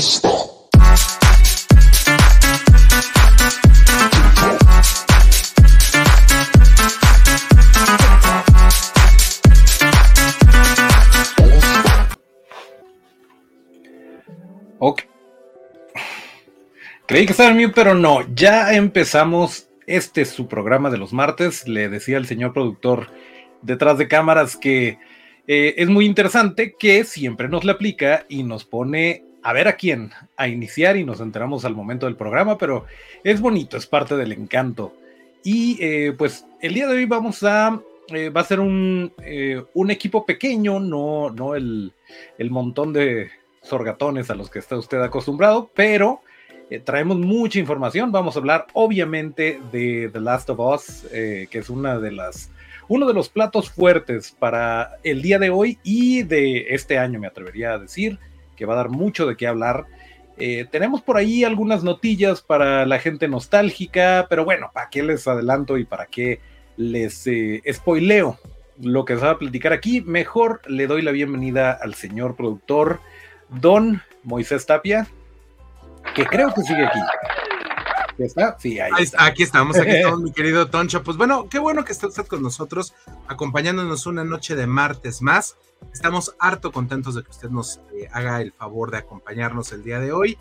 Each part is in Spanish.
Ok. Creí que estaba en mí, pero no. Ya empezamos. Este es su programa de los martes. Le decía el señor productor detrás de cámaras que eh, es muy interesante que siempre nos le aplica y nos pone a ver a quién, a iniciar y nos enteramos al momento del programa, pero es bonito, es parte del encanto. Y eh, pues el día de hoy vamos a, eh, va a ser un, un equipo pequeño, no, no el, el, montón de sorgatones a los que está usted acostumbrado, pero traemos mucha información. Vamos a hablar obviamente de The Last of Us, que es una de las uno de los platos fuertes para el día de hoy y de este año, me atrevería a decir, que va a dar mucho de qué hablar. Eh, tenemos por ahí algunas notillas para la gente nostálgica, pero bueno, ¿para qué les adelanto y para qué les eh, spoileo lo que se va a platicar aquí? Mejor le doy la bienvenida al señor productor, don Moisés Tapia, que creo que sigue aquí. ¿Está? Sí, ahí, está. Aquí estamos, aquí estamos, mi querido Toncho. Pues bueno, qué bueno que está usted con nosotros, acompañándonos una noche de martes más. Estamos harto contentos de que usted nos eh, haga el favor de acompañarnos el día de hoy.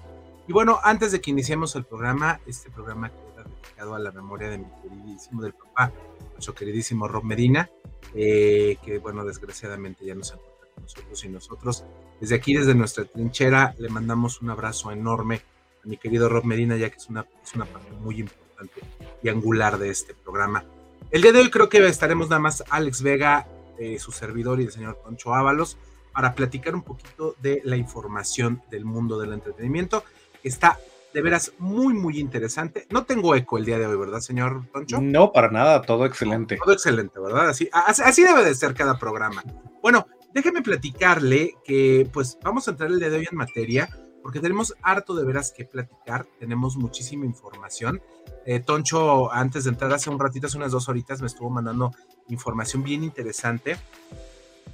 Y bueno, antes de que iniciemos el programa, este programa queda dedicado a la memoria de mi queridísimo del papá, nuestro queridísimo Rob Medina, eh, que bueno, desgraciadamente ya no se encuentra con nosotros y nosotros desde aquí, desde nuestra trinchera, le mandamos un abrazo enorme a mi querido Rob Medina, ya que es una, es una parte muy importante y angular de este programa. El día de hoy creo que estaremos nada más Alex Vega, eh, su servidor y el señor Toncho Ábalos para platicar un poquito de la información del mundo del entretenimiento. Está de veras muy, muy interesante. No tengo eco el día de hoy, ¿verdad, señor Toncho? No, para nada, todo excelente. Todo excelente, ¿verdad? Así, así debe de ser cada programa. Bueno, déjeme platicarle que pues vamos a entrar el día de hoy en materia porque tenemos harto de veras que platicar, tenemos muchísima información. Eh, Toncho, antes de entrar hace un ratito, hace unas dos horitas, me estuvo mandando información bien interesante.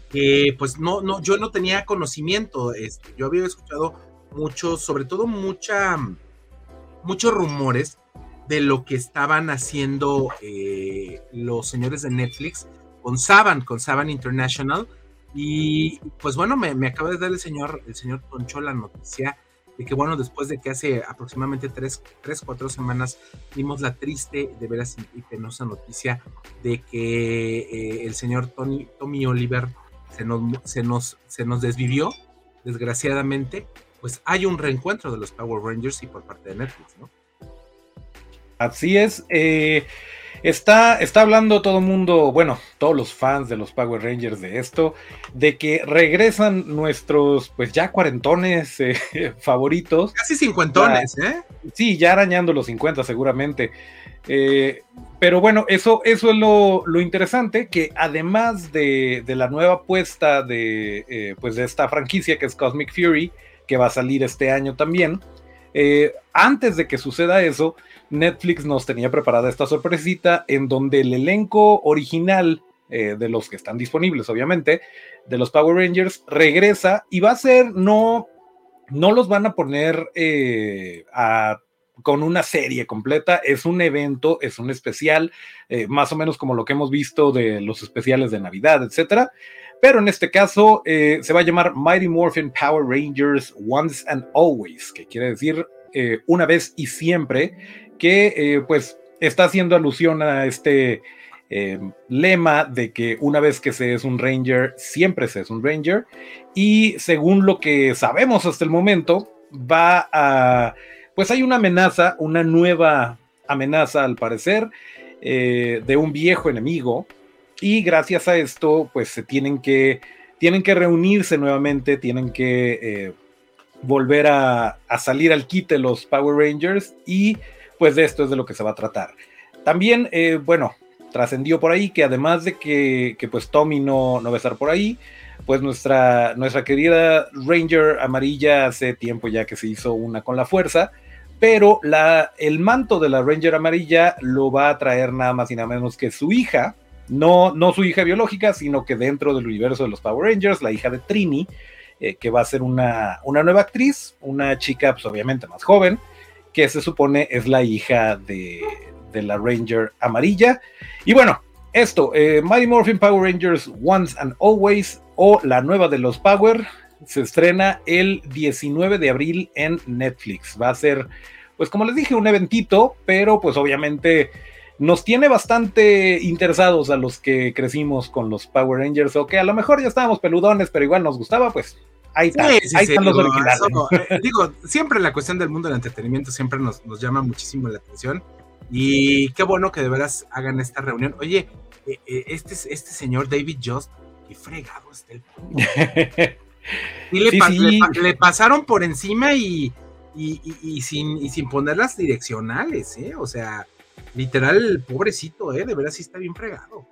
Que pues no, no, yo no tenía conocimiento. Este, yo había escuchado mucho, sobre todo mucha, muchos rumores de lo que estaban haciendo eh, los señores de Netflix con Saban, con Saban International, y pues bueno, me, acaba de dar el señor, el señor Toncho la noticia de que bueno, después de que hace aproximadamente tres, tres cuatro semanas vimos la triste, de veras y penosa noticia de que eh, el señor Tony, Tommy Oliver se nos, se, nos, se nos desvivió, desgraciadamente, pues hay un reencuentro de los Power Rangers y por parte de Netflix, ¿no? Así es. Eh, Está, está hablando todo el mundo, bueno, todos los fans de los Power Rangers de esto, de que regresan nuestros, pues ya cuarentones eh, favoritos. Casi cincuentones, ¿eh? Sí, ya arañando los 50 seguramente. Eh, pero bueno, eso, eso es lo, interesante, que además de, la nueva apuesta de, eh, pues de esta franquicia que es Cosmic Fury, que va a salir este año también, antes de que suceda eso, Netflix nos tenía preparada esta sorpresita en donde el elenco original eh, de los que están disponibles, obviamente, de los Power Rangers, regresa y va a ser, no, no los van a poner eh, con una serie completa, es un evento, es un especial, eh, más o menos como lo que hemos visto de los especiales de Navidad, etcétera. Pero en este caso se va a llamar Mighty Morphin Power Rangers Once and Always, que quiere decir una vez y siempre que eh, pues está haciendo alusión a este eh, lema de que una vez que se es un ranger, siempre se es un ranger. Y según lo que sabemos hasta el momento, va a, pues hay una amenaza, una nueva amenaza al parecer, eh, de un viejo enemigo. Y gracias a esto, pues se tienen que, tienen que reunirse nuevamente, tienen que volver a, a, salir al quite los Power Rangers y pues de esto es de lo que se va a tratar. También, eh, bueno, trascendió por ahí que además de que, pues Tommy no, no va a estar por ahí, pues nuestra, nuestra querida Ranger amarilla hace tiempo ya que se hizo una con la fuerza, pero la, el manto de la Ranger amarilla lo va a traer nada más y nada menos que su hija, no, no su hija biológica, sino que dentro del universo de los Power Rangers, la hija de Trini, eh, que va a ser una, una nueva actriz, una chica pues obviamente más joven, que se supone es la hija de, de la Ranger amarilla. Y bueno, esto, eh, Mighty Morphin Power Rangers Once and Always o la nueva de los Power se estrena el 19 de abril en Netflix. Va a ser, pues como les dije, un eventito, pero pues obviamente nos tiene bastante interesados a los que crecimos con los Power Rangers o que a lo mejor ya estábamos peludones, pero igual nos gustaba, pues ahí, está, ahí están los originales. Eh, digo, siempre la cuestión del mundo del entretenimiento siempre nos, nos, llama muchísimo la atención y qué bueno que de veras hagan esta reunión. Oye, eh, eh, este, este señor David Just, qué fregado está el... y le, le, pasaron por encima y, y, y, sin, y sin poner las direccionales, ¿eh? O sea, literal, pobrecito, ¿eh? De veras sí está bien fregado.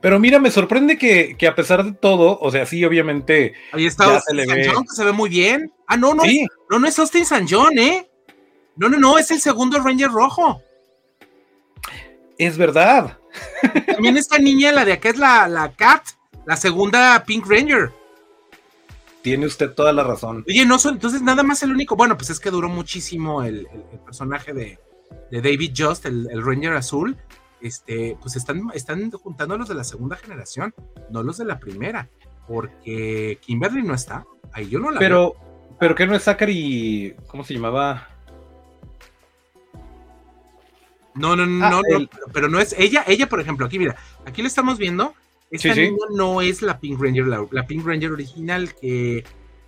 Pero mira, me sorprende que, que, a pesar de todo, o sea, sí, obviamente. Ahí está Austin San John, que se ve muy bien. Ah, no, no, no, no es Austin San John, ¿eh? No, no, no, es el segundo Ranger rojo. Es verdad. También esta niña, la de acá es la, la Cat, la segunda Pink Ranger. Tiene usted toda la razón. Oye, no son, entonces nada más el único. Bueno, pues es que duró muchísimo el, personaje de, David Just, el, Ranger azul. Este, pues están, están juntando los de la segunda generación, no los de la primera. Porque Kimberly no está. Ahí yo no la pero, veo. Pero que no es Zachary. ¿Cómo se llamaba? No, no, no, ah, no, pero no es ella, ella, por ejemplo, aquí mira, aquí lo estamos viendo. Esta niña no es la Pink Ranger, la, Pink Ranger original que.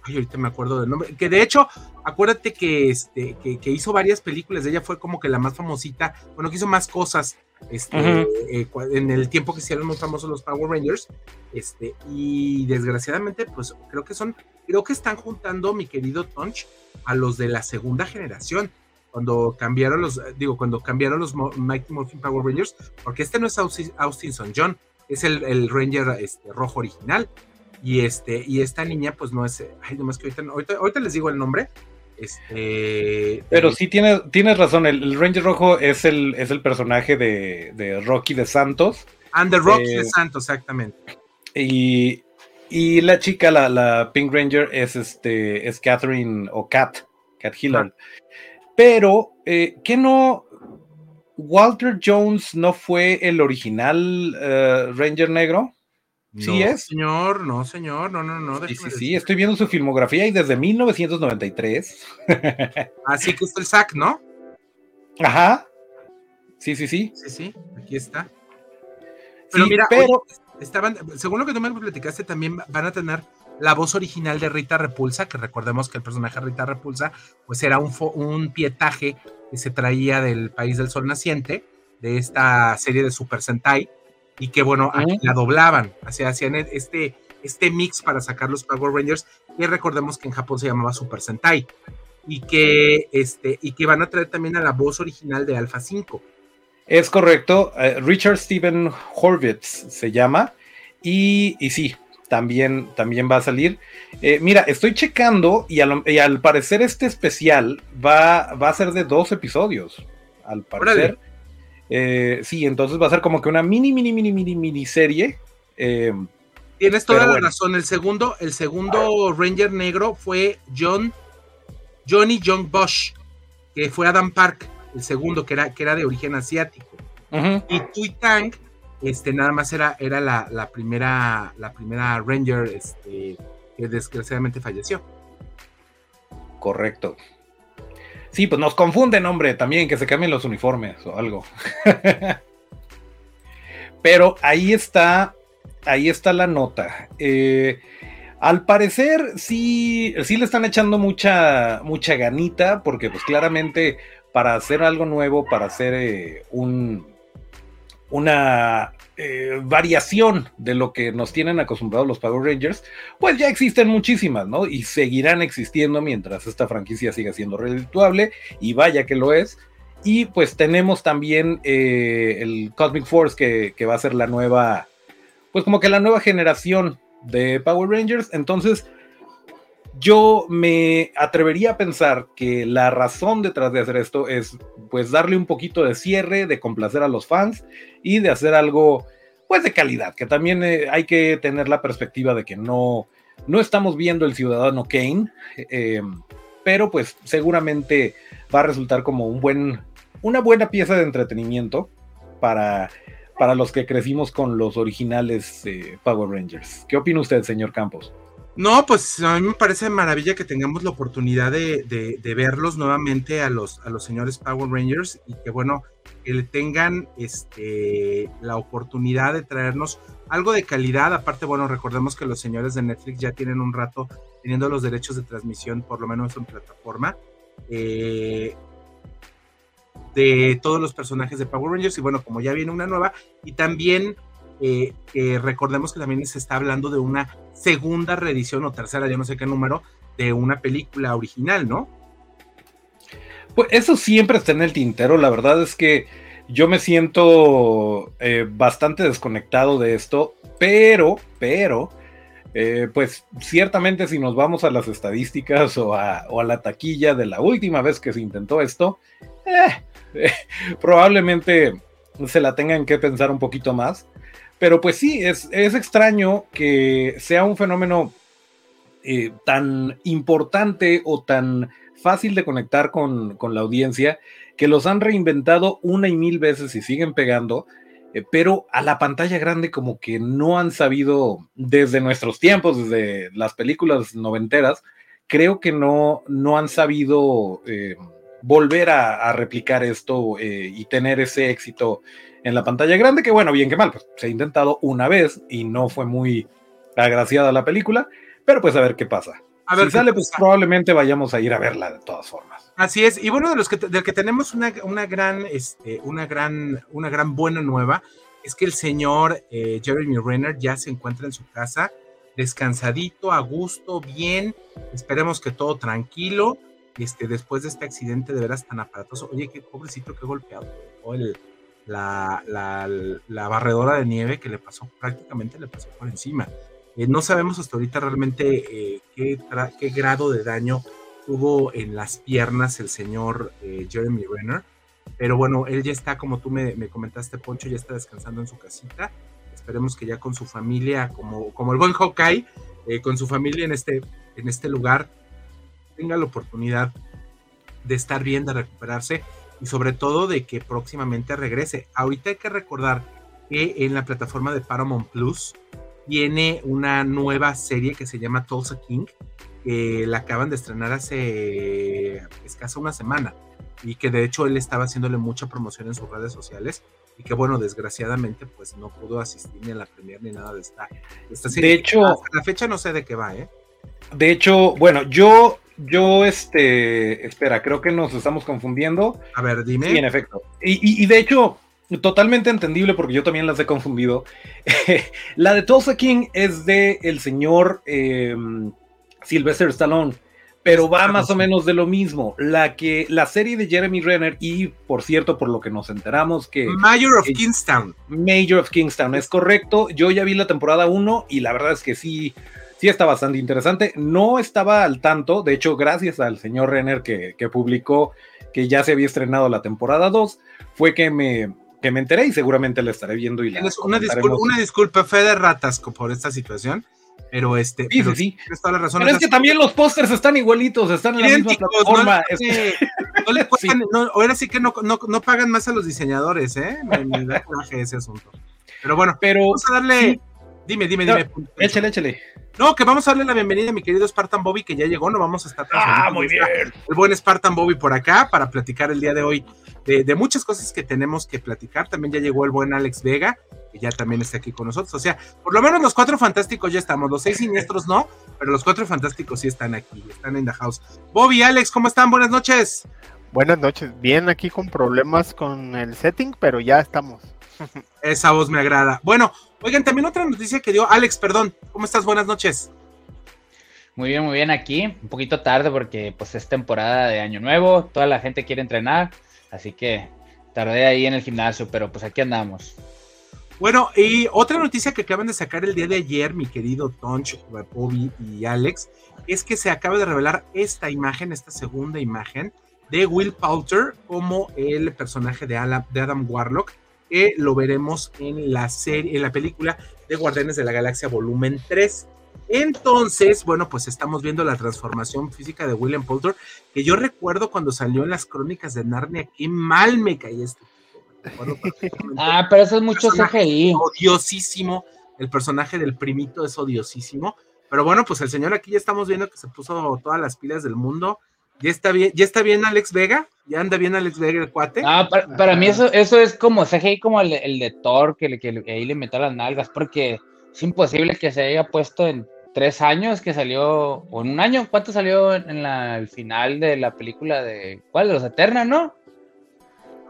Ay, ahorita me acuerdo del nombre. Que de hecho, acuérdate que, este, que, hizo varias películas. Ella fue como que la más famosita. Bueno, que hizo más cosas este, eh, en el tiempo que hicieron muy famosos los Power Rangers. Este, y desgraciadamente, pues creo que son. Creo que están juntando, mi querido Tonch, a los de la segunda generación cuando cambiaron los, digo, cuando cambiaron los Mighty Morphin Power Rangers, porque este no es Austin Son John, es el, Ranger este, rojo original. Y este, y esta niña, pues no es, ay, nomás que ahorita, ahorita, les digo el nombre. Este. Pero sí tienes, tienes razón, el, Ranger rojo es el, es el personaje de, Rocky de Santos. And the Rocky de eh, Santos, exactamente. Y, y la chica, la, la, Pink Ranger, es este, es Catherine o Cat, Cat Hillard. Pero, eh, ¿qué no? ¿Walter Jones no fue el original eh, Ranger Negro? ¿Sí es? Señor, no, señor, no, no, no. Sí, sí, sí, estoy viendo su filmografía y desde 1993. Así que es el SAC, ¿no? Ajá. Sí, sí, sí. Sí, sí, aquí está. Pero mira, pero... estaban, según lo que tú me platicaste, también van a tener la voz original de Rita Repulsa, que recordemos que el personaje Rita Repulsa, pues era un, un pietaje que se traía del país del sol naciente, de esta serie de Super Sentai, y que bueno, aquí la doblaban, hacían este, este mix para sacar los Power Rangers, que recordemos que en Japón se llamaba Super Sentai, y que, este, y que van a traer también a la voz original de Alpha 5. Es correcto, eh, Richard Steven Horvitz se llama, y, y sí, también, también va a salir. Eh, mira, estoy checando y, al parecer este especial va, va, a ser de dos episodios. Al parecer. Eh, sí, entonces va a ser como que una mini, mini, mini, mini, miniserie. Eh, Tienes toda la razón. El segundo, el segundo Ranger negro fue John, Johnny John Bosch, que fue Adam Park, el segundo, que era, que era de origen asiático. Y Tui Tang este, nada más era, era la, primera, la primera Ranger este, que desgraciadamente falleció. Correcto. Sí, pues nos confunden, hombre, también que se cambien los uniformes o algo. Pero ahí está, ahí está la nota. Eh, al parecer sí, sí le están echando mucha, mucha ganita, porque pues claramente para hacer algo nuevo, para hacer eh, un, una eh, variación de lo que nos tienen acostumbrados los Power Rangers, pues ya existen muchísimas, ¿no? Y seguirán existiendo mientras esta franquicia siga siendo redituable, y vaya que lo es. Y pues tenemos también eh, el Cosmic Force, que, que va a ser la nueva, pues como que la nueva generación de Power Rangers. Entonces, yo me atrevería a pensar que la razón detrás de hacer esto es pues darle un poquito de cierre, de complacer a los fans y de hacer algo pues de calidad, que también eh, hay que tener la perspectiva de que no No estamos viendo el ciudadano Kane, eh, pero pues seguramente va a resultar como un buen, una buena pieza de entretenimiento para, para los que crecimos con los originales eh, Power Rangers. ¿Qué opina usted, señor Campos? No, pues a mí me parece maravilla que tengamos la oportunidad de, verlos nuevamente a los, a los señores Power Rangers y que bueno, que le tengan este, la oportunidad de traernos algo de calidad. Aparte, bueno, recordemos que los señores de Netflix ya tienen un rato teniendo los derechos de transmisión, por lo menos en plataforma, eh, de todos los personajes de Power Rangers. Y bueno, como ya viene una nueva, y también eh, recordemos que también se está hablando de una segunda reedición o tercera, ya no sé qué número, de una película original, ¿no? Pues eso siempre está en el tintero, la verdad es que yo me siento eh, bastante desconectado de esto, pero, pero, eh, pues ciertamente si nos vamos a las estadísticas o a, la taquilla de la última vez que se intentó esto, probablemente se la tengan que pensar un poquito más. Pero pues sí, es, extraño que sea un fenómeno eh, tan importante o tan fácil de conectar con, la audiencia que los han reinventado una y mil veces y siguen pegando, eh, pero a la pantalla grande como que no han sabido desde nuestros tiempos, desde las películas noventeras, creo que no, no han sabido eh, volver a, replicar esto y tener ese éxito en la pantalla grande, que bueno, bien que mal, pues se ha intentado una vez y no fue muy agraciada la película, pero pues a ver qué pasa. A ver, si sale, pues probablemente vayamos a ir a verla de todas formas. Así es, y bueno, de los que, del que tenemos una, una gran, este, una gran, una gran buena nueva, es que el señor eh, Jeremy Renner ya se encuentra en su casa, descansadito, a gusto, bien, esperemos que todo tranquilo, este, después de este accidente de veras tan aparatoso. Oye, qué pobrecito, qué golpeado. el, la, la, barredora de nieve que le pasó, prácticamente le pasó por encima. Eh, no sabemos hasta ahorita realmente eh, qué, qué, grado de daño tuvo en las piernas el señor eh, Jeremy Renner, pero bueno, él ya está, como tú me, me, comentaste, Poncho, ya está descansando en su casita. Esperemos que ya con su familia, como, como el buen Hawkeye, con su familia en este, en este lugar, tenga la oportunidad de estar bien, de recuperarse y sobre todo de que próximamente regrese. Ahorita hay que recordar que en la plataforma de Paramount Plus tiene una nueva serie que se llama Tulsa King, que la acaban de estrenar hace escasa una semana y que de hecho él estaba haciéndole mucha promoción en sus redes sociales y que bueno, desgraciadamente pues no pudo asistir ni a la premier ni nada de esta, serie. De hecho, hasta la fecha no sé de qué va, ¿eh? De hecho, bueno, yo yo, este, espera, creo que nos estamos confundiendo. A ver, dime. Sí, en efecto. Y, de hecho, totalmente entendible porque yo también las he confundido. la de Tulsa King es de el señor em, Sylvester Stallone, pero va más o menos de lo mismo. La que la serie de Jeremy Renner y por cierto, por lo que nos enteramos que Mayor of Kingstown. Mayor of Kingstown, es correcto. Yo ya vi la temporada 1 y la verdad es que sí sí está bastante interesante. No estaba al tanto, de hecho, gracias al señor Renner que, publicó que ya se había estrenado la temporada 2, fue que me, que me enteré y seguramente la estaré viendo. y una, disculpa, una disculpa, fe de ratas por esta situación. Pero este, sí, sí, Toda la razón. Pero es que también los pósters están igualitos, están en la misma plataforma. No, le cuestan, ahora sí que no, no, pagan más a los diseñadores, ¿eh? Me, da coraje ese asunto. Pero bueno, pero vamos a darle. Dime, dime, dime. échale, échale. No, que vamos a darle la bienvenida a mi querido Spartan Bobby, que ya llegó, no vamos a estar. Ah, muy bien. El buen Spartan Bobby por acá para platicar el día de hoy de, muchas cosas que tenemos que platicar. También ya llegó el buen Alex Vega, que ya también está aquí con nosotros. O sea, por lo menos los cuatro fantásticos ya estamos, los seis siniestros no, pero los cuatro fantásticos sí están aquí, están en the house. Bobby, Alex, ¿cómo están? Buenas noches. Buenas noches, bien aquí con problemas con el setting, pero ya estamos. Esa voz me agrada. Bueno, oigan, también otra noticia que dio Alex, perdón. ¿Cómo estás? Buenas noches. Muy bien, muy bien aquí. Un poquito tarde porque pues es temporada de año nuevo, toda la gente quiere entrenar, así que tardé ahí en el gimnasio, pero pues aquí andamos. Bueno, y otra noticia que acaban de sacar el día de ayer, mi querido Tonch, Bobby y Alex, es que se acaba de revelar esta imagen, esta segunda imagen de Will Poulter como el personaje de, de Adam Warlock que lo veremos en la serie, en la película de Guardianes de la Galaxia Volumen 3. Entonces, bueno, pues estamos viendo la transformación física de William Poulter, que yo recuerdo cuando salió en las crónicas de Narnia, qué mal me caí este. ah, pero eso es mucho CGI. Odiosísimo. El personaje del primito es odiosísimo. Pero bueno, pues el señor aquí ya estamos viendo que se puso todas las pilas del mundo. Ya está bien, ya está bien Alex Vega, ya anda bien Alex Vega el cuate. Ah, para, mí eso, eso es como CGI como el, de Thor, que, que, ahí le metió las nalgas, porque es imposible que se haya puesto en tres años que salió, o en un año, ¿cuánto salió en la, el final de la película de, ¿cuál? De los Eternals, ¿no?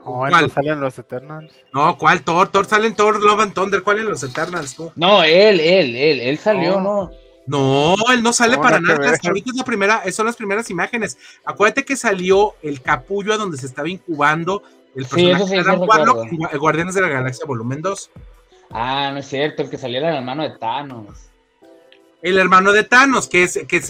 ¿Cuál? salen los Eternals? No, ¿cuál Thor? Thor salen Thor, Love and Thunder, ¿cuál en los Eternals? No, él, él, él, él salió, ¿no? No, él no sale para nada. Ahorita es la primera, son las primeras imágenes. Acuérdate que salió el capullo a donde se estaba incubando el personaje de Adam Warlock, Guardianes de la Galaxia Volumen 2. Ah, no es cierto, el que saliera el hermano de Thanos el hermano de Thanos, que es, que es,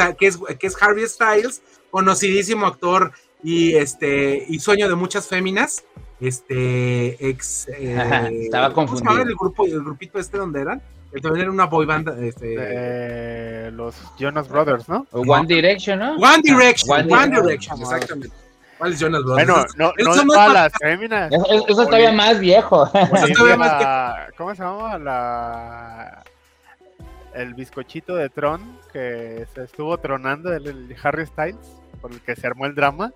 que es, Harvey Styles, conocidísimo actor y este y sueño de muchas féminas. Este ex eh, estaba confundido. el grupo, el grupito este donde eran? El también era una boy band este, los Jonas Brothers, ¿no? One Direction, ¿no? One Direction, One, Direction, exactamente. ¿Cuál es Jonas Brothers? Bueno, no, no, no todas las féminas. Eso, eso es todavía más viejo. ¿Cómo se llama? La el bizcochito de Tron que se estuvo tronando el, Harry Styles por el que se armó el drama.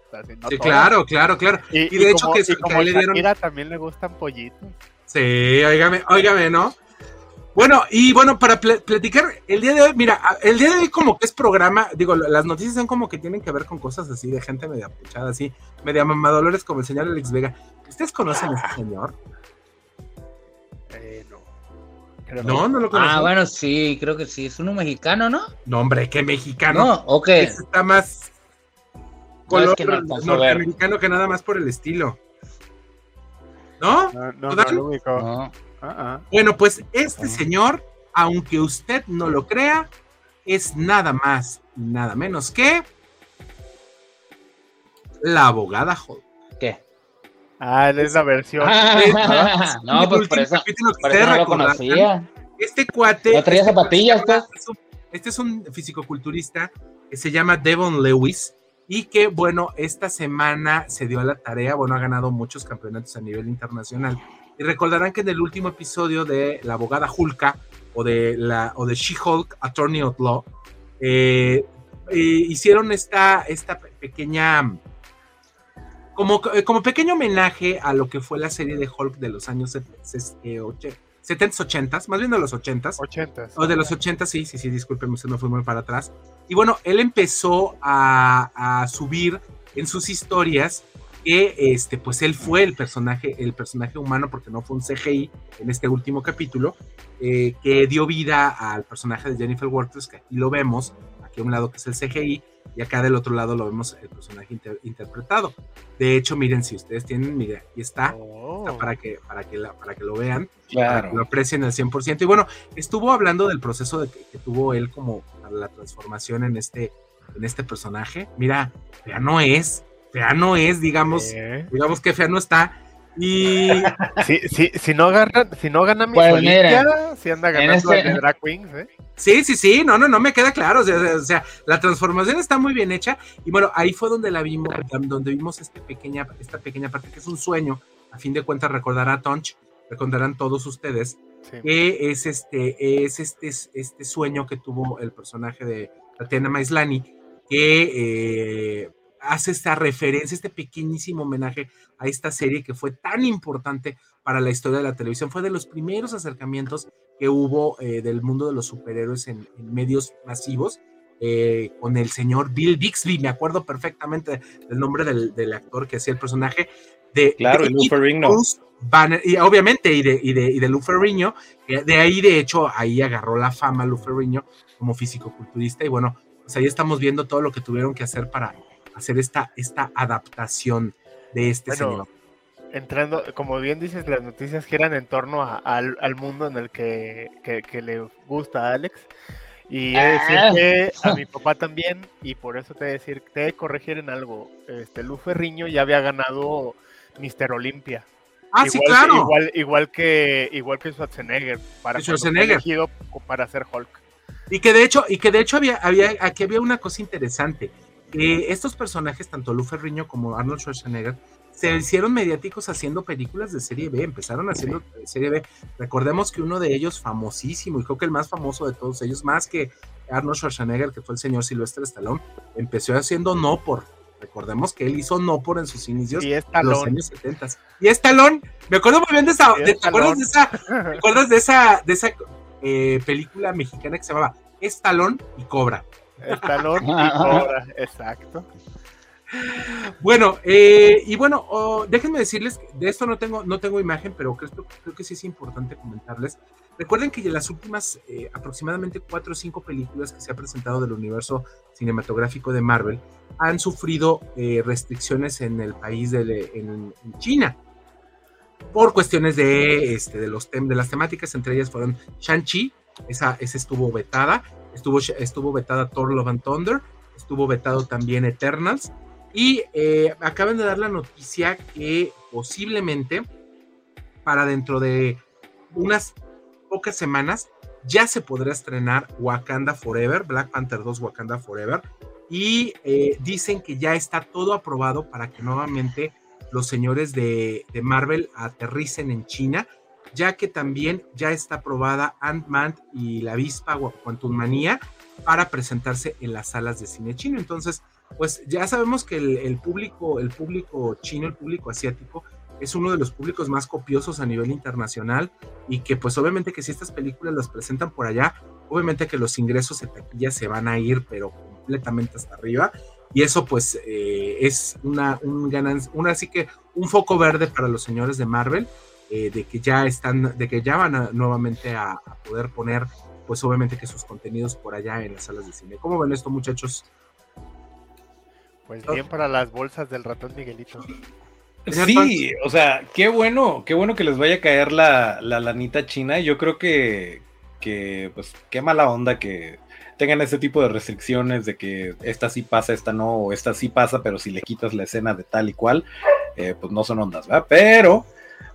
sí, claro, claro, claro. Y, de hecho que, como le dieron... también le gustan pollitos. Sí, óigame, óigame, ¿no? Bueno, y bueno, para platicar, el día de hoy, mira, el día de hoy como que es programa, digo, las noticias son como que tienen que ver con cosas así, de gente media puchada, así, media mamadolores como el señor Alex Vega. ¿Ustedes conocen a este señor? no, no lo conozco. Ah, bueno, sí, creo que sí. Es uno mexicano, ¿no? No, hombre, ¿qué mexicano? No, ok. está más color norteamericano que nada más por el estilo. ¿No? No, no, no, Ah, ah. Bueno, pues este señor, aunque usted no lo crea, es nada más y nada menos que la abogada Hulk. ¿Qué? Ah, es la versión. no, pues por eso, por eso no lo conocía. Este cuate. No traía zapatillas, pues. Este es un fisicoculturista que se llama Devon Lewis y que, bueno, esta semana se dio a la tarea, bueno, ha ganado muchos campeonatos a nivel internacional. Y recordarán que en el último episodio de La abogada Hulka o de, la, o de She-Hulk, Attorney of Law, eh, eh, hicieron esta, esta pequeña como, eh, como pequeño homenaje a lo que fue la serie de Hulk de los años 70, 80, eh, más bien de los 80. 80. O de los 80, sí, sí, sí, discúlpeme, usted no fue muy para atrás. Y bueno, él empezó a, subir en sus historias que este, pues él fue el personaje, el personaje humano, porque no fue un CGI en este último capítulo, eh, que dio vida al personaje de Jennifer Walters, que aquí lo vemos, aquí a un lado que es el CGI, y acá del otro lado lo vemos el personaje interpretado. De hecho, miren, si ustedes tienen, mire, aquí está, oh. para, que, para, que para que lo vean, para que lo aprecien al 100%. Y bueno, estuvo hablando del proceso de que, tuvo él como la transformación en este, en este personaje. Mira, fea no es, fea no es, digamos, digamos que fea no está, y si, si, si, no gana, si no gana mi pues si anda ganando este... Drag Queens, ¿eh? Sí, sí, sí, no, no, no me queda claro. O sea, la transformación está muy bien hecha. Y bueno, ahí fue donde la vimos, donde vimos este pequeña, esta pequeña parte que es un sueño. A fin de cuentas, recordará a Tonch, recordarán todos ustedes, que es este, es este, este sueño que tuvo el personaje de Tatiana Maislani, que eh, hace esta referencia, este pequeñísimo homenaje a esta serie que fue tan importante para la historia de la televisión. Fue de los primeros acercamientos que hubo eh, del mundo de los superhéroes en, medios masivos. Eh, con el señor Bill Bixby, me acuerdo perfectamente del nombre del, actor que hacía el personaje de, claro, de Banner, y obviamente, y de, y de, y de Lou Ferrigno, de ahí de hecho, ahí agarró la fama Lou Ferrigno como físico-culturista, y bueno, pues ahí estamos viendo todo lo que tuvieron que hacer para hacer esta, esta adaptación de este señor. Entrando, como bien dices, las noticias giran en torno al, mundo en el que, le gusta a Alex. Y he de decir ah. que a mi papá también, y por eso te he de decir, te he de corregir en algo. Este, Lu Ferriño ya había ganado Mister Olimpia. Ah, sí, claro. Igual, igual, que, igual que Schwarzenegger, para Schwarzenegger. elegido para ser Hulk. Y que de hecho, y que de hecho había, había, aquí había una cosa interesante. Estos personajes, tanto Lu Ferriño como Arnold Schwarzenegger, se hicieron mediáticos haciendo películas de serie B, empezaron haciendo serie B. Recordemos que uno de ellos famosísimo, y creo que el más famoso de todos ellos, más que Arnold Schwarzenegger, que fue el señor Silvestre Stallone, empezó haciendo No por. Recordemos que él hizo No por en sus inicios en los años 70. Y Stallone, me acuerdo muy bien de esa, ¿te acuerdas de esa, ¿te acuerdas de esa, de esa eh, película mexicana que se llamaba Stallone y Cobra? Stallone y Cobra, exacto. Bueno, eh, y bueno, oh, déjenme decirles, de esto no tengo, no tengo imagen, pero creo, creo que sí es importante comentarles. Recuerden que en las últimas eh, aproximadamente cuatro o cinco películas que se ha presentado del universo cinematográfico de Marvel han sufrido eh, restricciones en el país de en, China por cuestiones de, este, de, los de las temáticas, entre ellas fueron Shang-Chi, esa, esa estuvo vetada, estuvo, estuvo vetada Thor Love and Thunder, estuvo vetado también Eternals, y eh, acaban de dar la noticia que posiblemente para dentro de unas pocas semanas ya se podrá estrenar Wakanda Forever, Black Panther 2 Wakanda Forever. Y eh, dicen que ya está todo aprobado para que nuevamente los señores de, de Marvel aterricen en China, ya que también ya está aprobada Ant-Man y la avispa Quantum Manía para presentarse en las salas de cine chino. Entonces, pues ya sabemos que el, público, el público chino, el público asiático, es uno de los públicos más copiosos a nivel internacional y que pues obviamente que si estas películas las presentan por allá, obviamente que los ingresos de taquilla se van a ir pero completamente hasta arriba y eso pues eh, es una, un ganancia, una así que un foco verde para los señores de Marvel eh, de que ya están, de que ya van nuevamente a, a, poder poner pues obviamente que sus contenidos por allá en las salas de cine. ¿Cómo ven esto muchachos? Pues bien para las bolsas del ratón Miguelito. Sí, o sea, qué bueno, qué bueno que les vaya a caer la, la lanita china. Yo creo que, que, pues, qué mala onda que tengan ese tipo de restricciones de que esta sí pasa, esta no, o esta sí pasa, pero si le quitas la escena de tal y cual, eh, pues no son ondas, ¿verdad? Pero,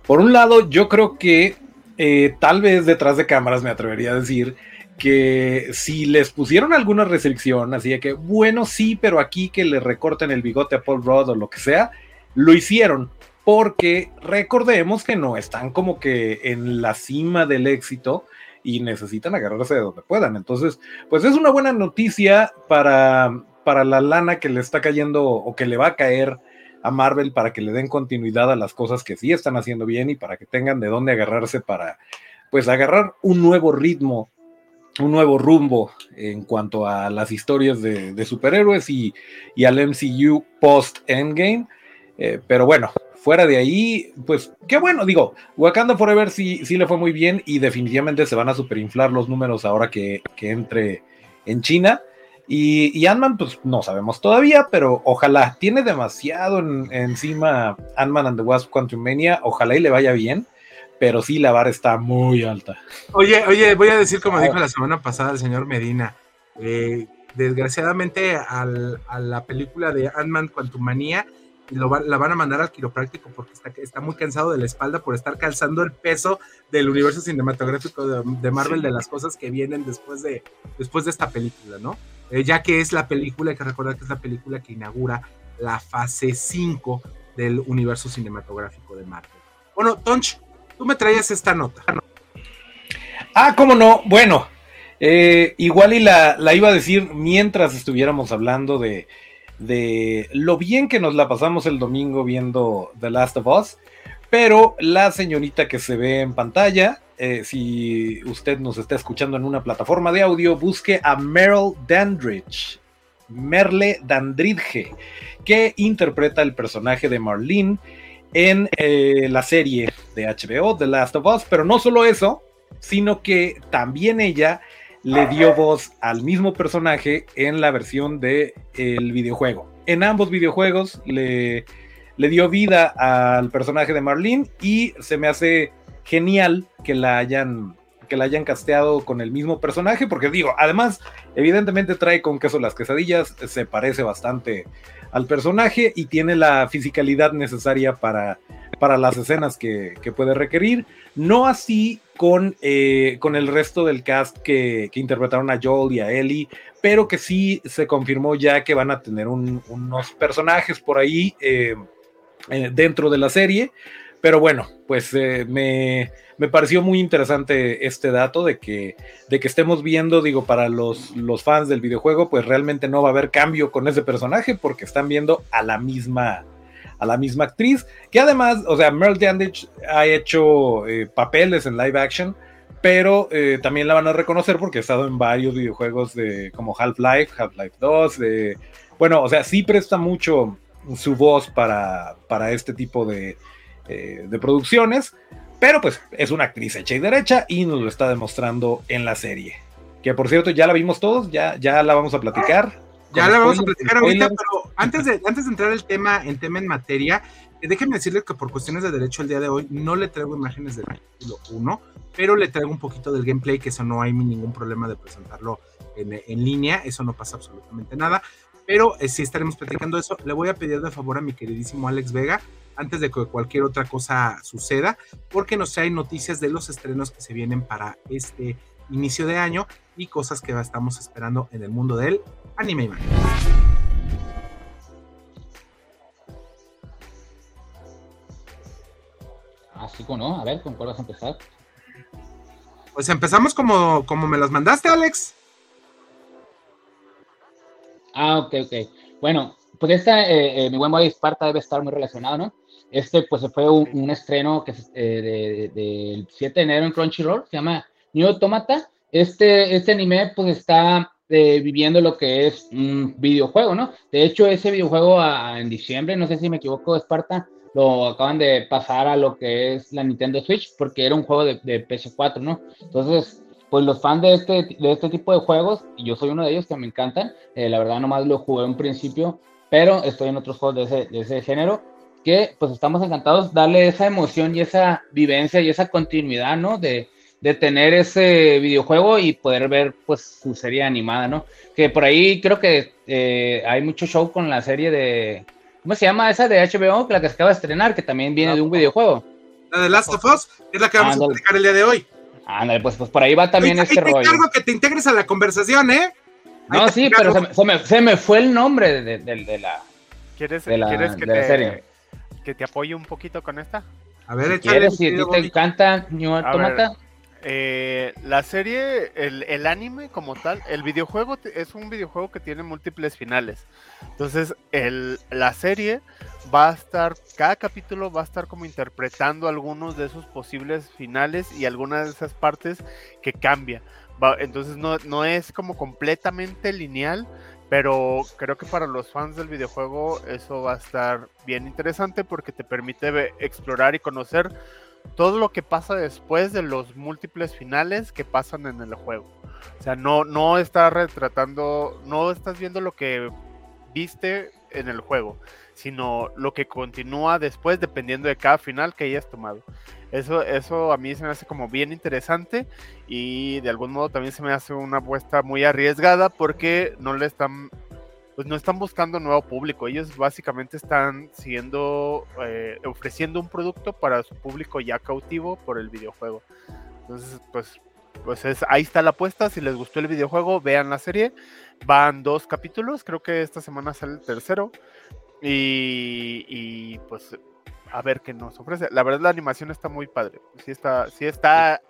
por un lado, yo creo que eh, tal vez detrás de cámaras me atrevería a decir que si les pusieron alguna restricción, así de que, bueno, sí, pero aquí que le recorten el bigote a Paul Rudd o lo que sea, lo hicieron, porque recordemos que no están como que en la cima del éxito y necesitan agarrarse de donde puedan. Entonces, pues es una buena noticia para, para la lana que le está cayendo o que le va a caer a Marvel para que le den continuidad a las cosas que sí están haciendo bien y para que tengan de dónde agarrarse para, pues, agarrar un nuevo ritmo un nuevo rumbo en cuanto a las historias de, superhéroes y, al MCU post-Endgame. Eh, pero bueno, fuera de ahí, pues qué bueno, digo, Wakanda Forever sí, sí le fue muy bien y definitivamente se van a superinflar los números ahora que, entre en China. Y, y Ant-Man, pues no sabemos todavía, pero ojalá, tiene demasiado encima Ant-Man and the Wasp Quantum Mania, ojalá y le vaya bien pero sí la vara está muy alta. Oye, oye, voy a decir como dijo la semana pasada el señor Medina, eh, desgraciadamente al, a la película de Ant-Man Quantumania lo la van a mandar al quiropráctico porque está, está, muy cansado de la espalda por estar calzando el peso del universo cinematográfico de, Marvel, de las cosas que vienen después de, después de esta película, ¿no? Eh, ya que es la película, hay que recordar que es la película que inaugura la fase 5 del universo cinematográfico de Marvel. Bueno, Tonch, Tú me traías esta nota. Ah, cómo no. Bueno, eh, igual y la, iba a decir mientras estuviéramos hablando de, de lo bien que nos la pasamos el domingo viendo The Last of Us. Pero la señorita que se ve en pantalla, eh, si usted nos está escuchando en una plataforma de audio, busque a Meryl Dandridge, Merle Dandridge, que interpreta el personaje de Marlene en eh, la serie de HBO, The Last of Us, pero no solo eso, sino que también ella le dio voz al mismo personaje en la versión del el videojuego. En ambos videojuegos le, le dio vida al personaje de Marlene y se me hace genial que la hayan que la hayan casteado con el mismo personaje, porque digo, además, evidentemente trae con queso las quesadillas, se parece bastante al personaje y tiene la fisicalidad necesaria para, para las escenas que, puede requerir. No así con, eh, con el resto del cast que, interpretaron a Joel y a Ellie, pero que sí se confirmó ya que van a tener unos personajes por ahí eh, eh, dentro de la serie. Pero bueno, pues me, pareció muy interesante este dato de que, de que estemos viendo, digo, para los, los fans del videojuego, pues realmente no va a haber cambio con ese personaje porque están viendo a la misma a la misma actriz, que además, o sea, Merle Dandich ha hecho eh, papeles en live action, pero eh, también la van a reconocer porque ha estado en varios videojuegos de como Half-Life, Half-Life 2, de, bueno, o sea, sí presta mucho su voz para, para este tipo de, eh, de producciones, pero pues es una actriz hecha y derecha y nos lo está demostrando en la serie. Que por cierto, ya la vimos todos, ya, ya la vamos a platicar. Ya la vamos a platicar ahorita, pero antes de, antes de entrar el tema, en tema en materia, eh, déjenme decirles que por cuestiones de derecho el día de hoy no le traigo imágenes del capítulo 1, pero le traigo un poquito del gameplay, que eso no hay ningún problema de presentarlo en, en línea, eso no pasa absolutamente nada, pero eh, si estaremos platicando eso. Le voy a pedir de favor a mi queridísimo Alex Vega, antes de que cualquier otra cosa suceda, porque nos trae noticias de los estrenos que se vienen para este inicio de año y cosas que estamos esperando en el mundo del anime y manga. Así como no, a ver, ¿con cuál vas a empezar? Pues empezamos como, como me las mandaste, Alex. Ah, ok, ok. Bueno, pues esta, eh, eh, mi buen boy Sparta debe estar muy relacionado, ¿no? Este, pues fue un, estreno que eh, del 7 de enero en Crunchyroll, se llama New Automata, este, este anime pues está eh, viviendo lo que es un videojuego, ¿no? De hecho, ese videojuego en diciembre, no sé si me equivoco, Esparta, lo acaban de pasar a lo que es la Nintendo Switch, porque era un juego de, de PS4, ¿no? Entonces, pues los fans de este, de este tipo de juegos, y yo soy uno de ellos que me encantan, eh, la verdad nomás lo jugué en principio, pero estoy en otros juegos de ese, de ese género, que pues estamos encantados darle esa emoción y esa vivencia y esa continuidad, ¿no? De, de tener ese videojuego y poder ver pues su serie animada, ¿no? Que por ahí creo que eh, hay mucho show con la serie de, ¿cómo se llama esa de HBO? La que se acaba de estrenar, que también viene de un videojuego. La de Last of Us, es la que vamos a explicar el día de hoy. Ándale, pues, pues por ahí va también este rollo. Te que te integres a la conversación, ¿eh? no, sí, pero se me, se, me, fue el nombre de, de, la, ¿Quieres, ¿quieres que, te, que te apoye un poquito con esta? A ver, ¿Quieres? Si a ti te encanta New Automata. Eh, la serie, el, anime como tal, el videojuego es un videojuego que tiene múltiples finales. Entonces, el, la serie va a estar, cada capítulo va a estar como interpretando algunos de esos posibles finales y algunas de esas partes que cambia. entonces, no, no es como completamente lineal, pero creo que para los fans del videojuego eso va a estar bien interesante porque te permite explorar y conocer todo lo que pasa después de los múltiples finales que pasan en el juego. O sea, no, no estás retratando, no estás viendo lo que viste en el juego, sino lo que continúa después dependiendo de cada final que hayas tomado. Eso, eso a mí se me hace como bien interesante y de algún modo también se me hace una apuesta muy arriesgada porque no le están pues no están buscando nuevo público, ellos básicamente están siguiendo, eh, ofreciendo un producto para su público ya cautivo por el videojuego. Entonces, pues, pues es, ahí está la apuesta, si les gustó el videojuego, vean la serie, van dos capítulos, creo que esta semana sale el tercero, y, y pues a ver qué nos ofrece. La verdad la animación está muy padre, sí está, sí está,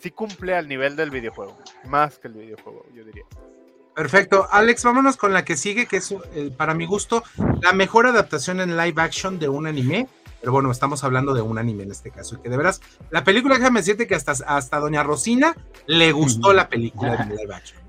sí cumple al nivel del videojuego, más que el videojuego, yo diría. Perfecto. Alex, vámonos con la que sigue, que es, eh, para mi gusto, la mejor adaptación en live action de un anime. Pero bueno, estamos hablando de un anime en este caso. Y que de veras, la película, déjame decirte que hasta, hasta Doña Rosina le gustó la película de live action.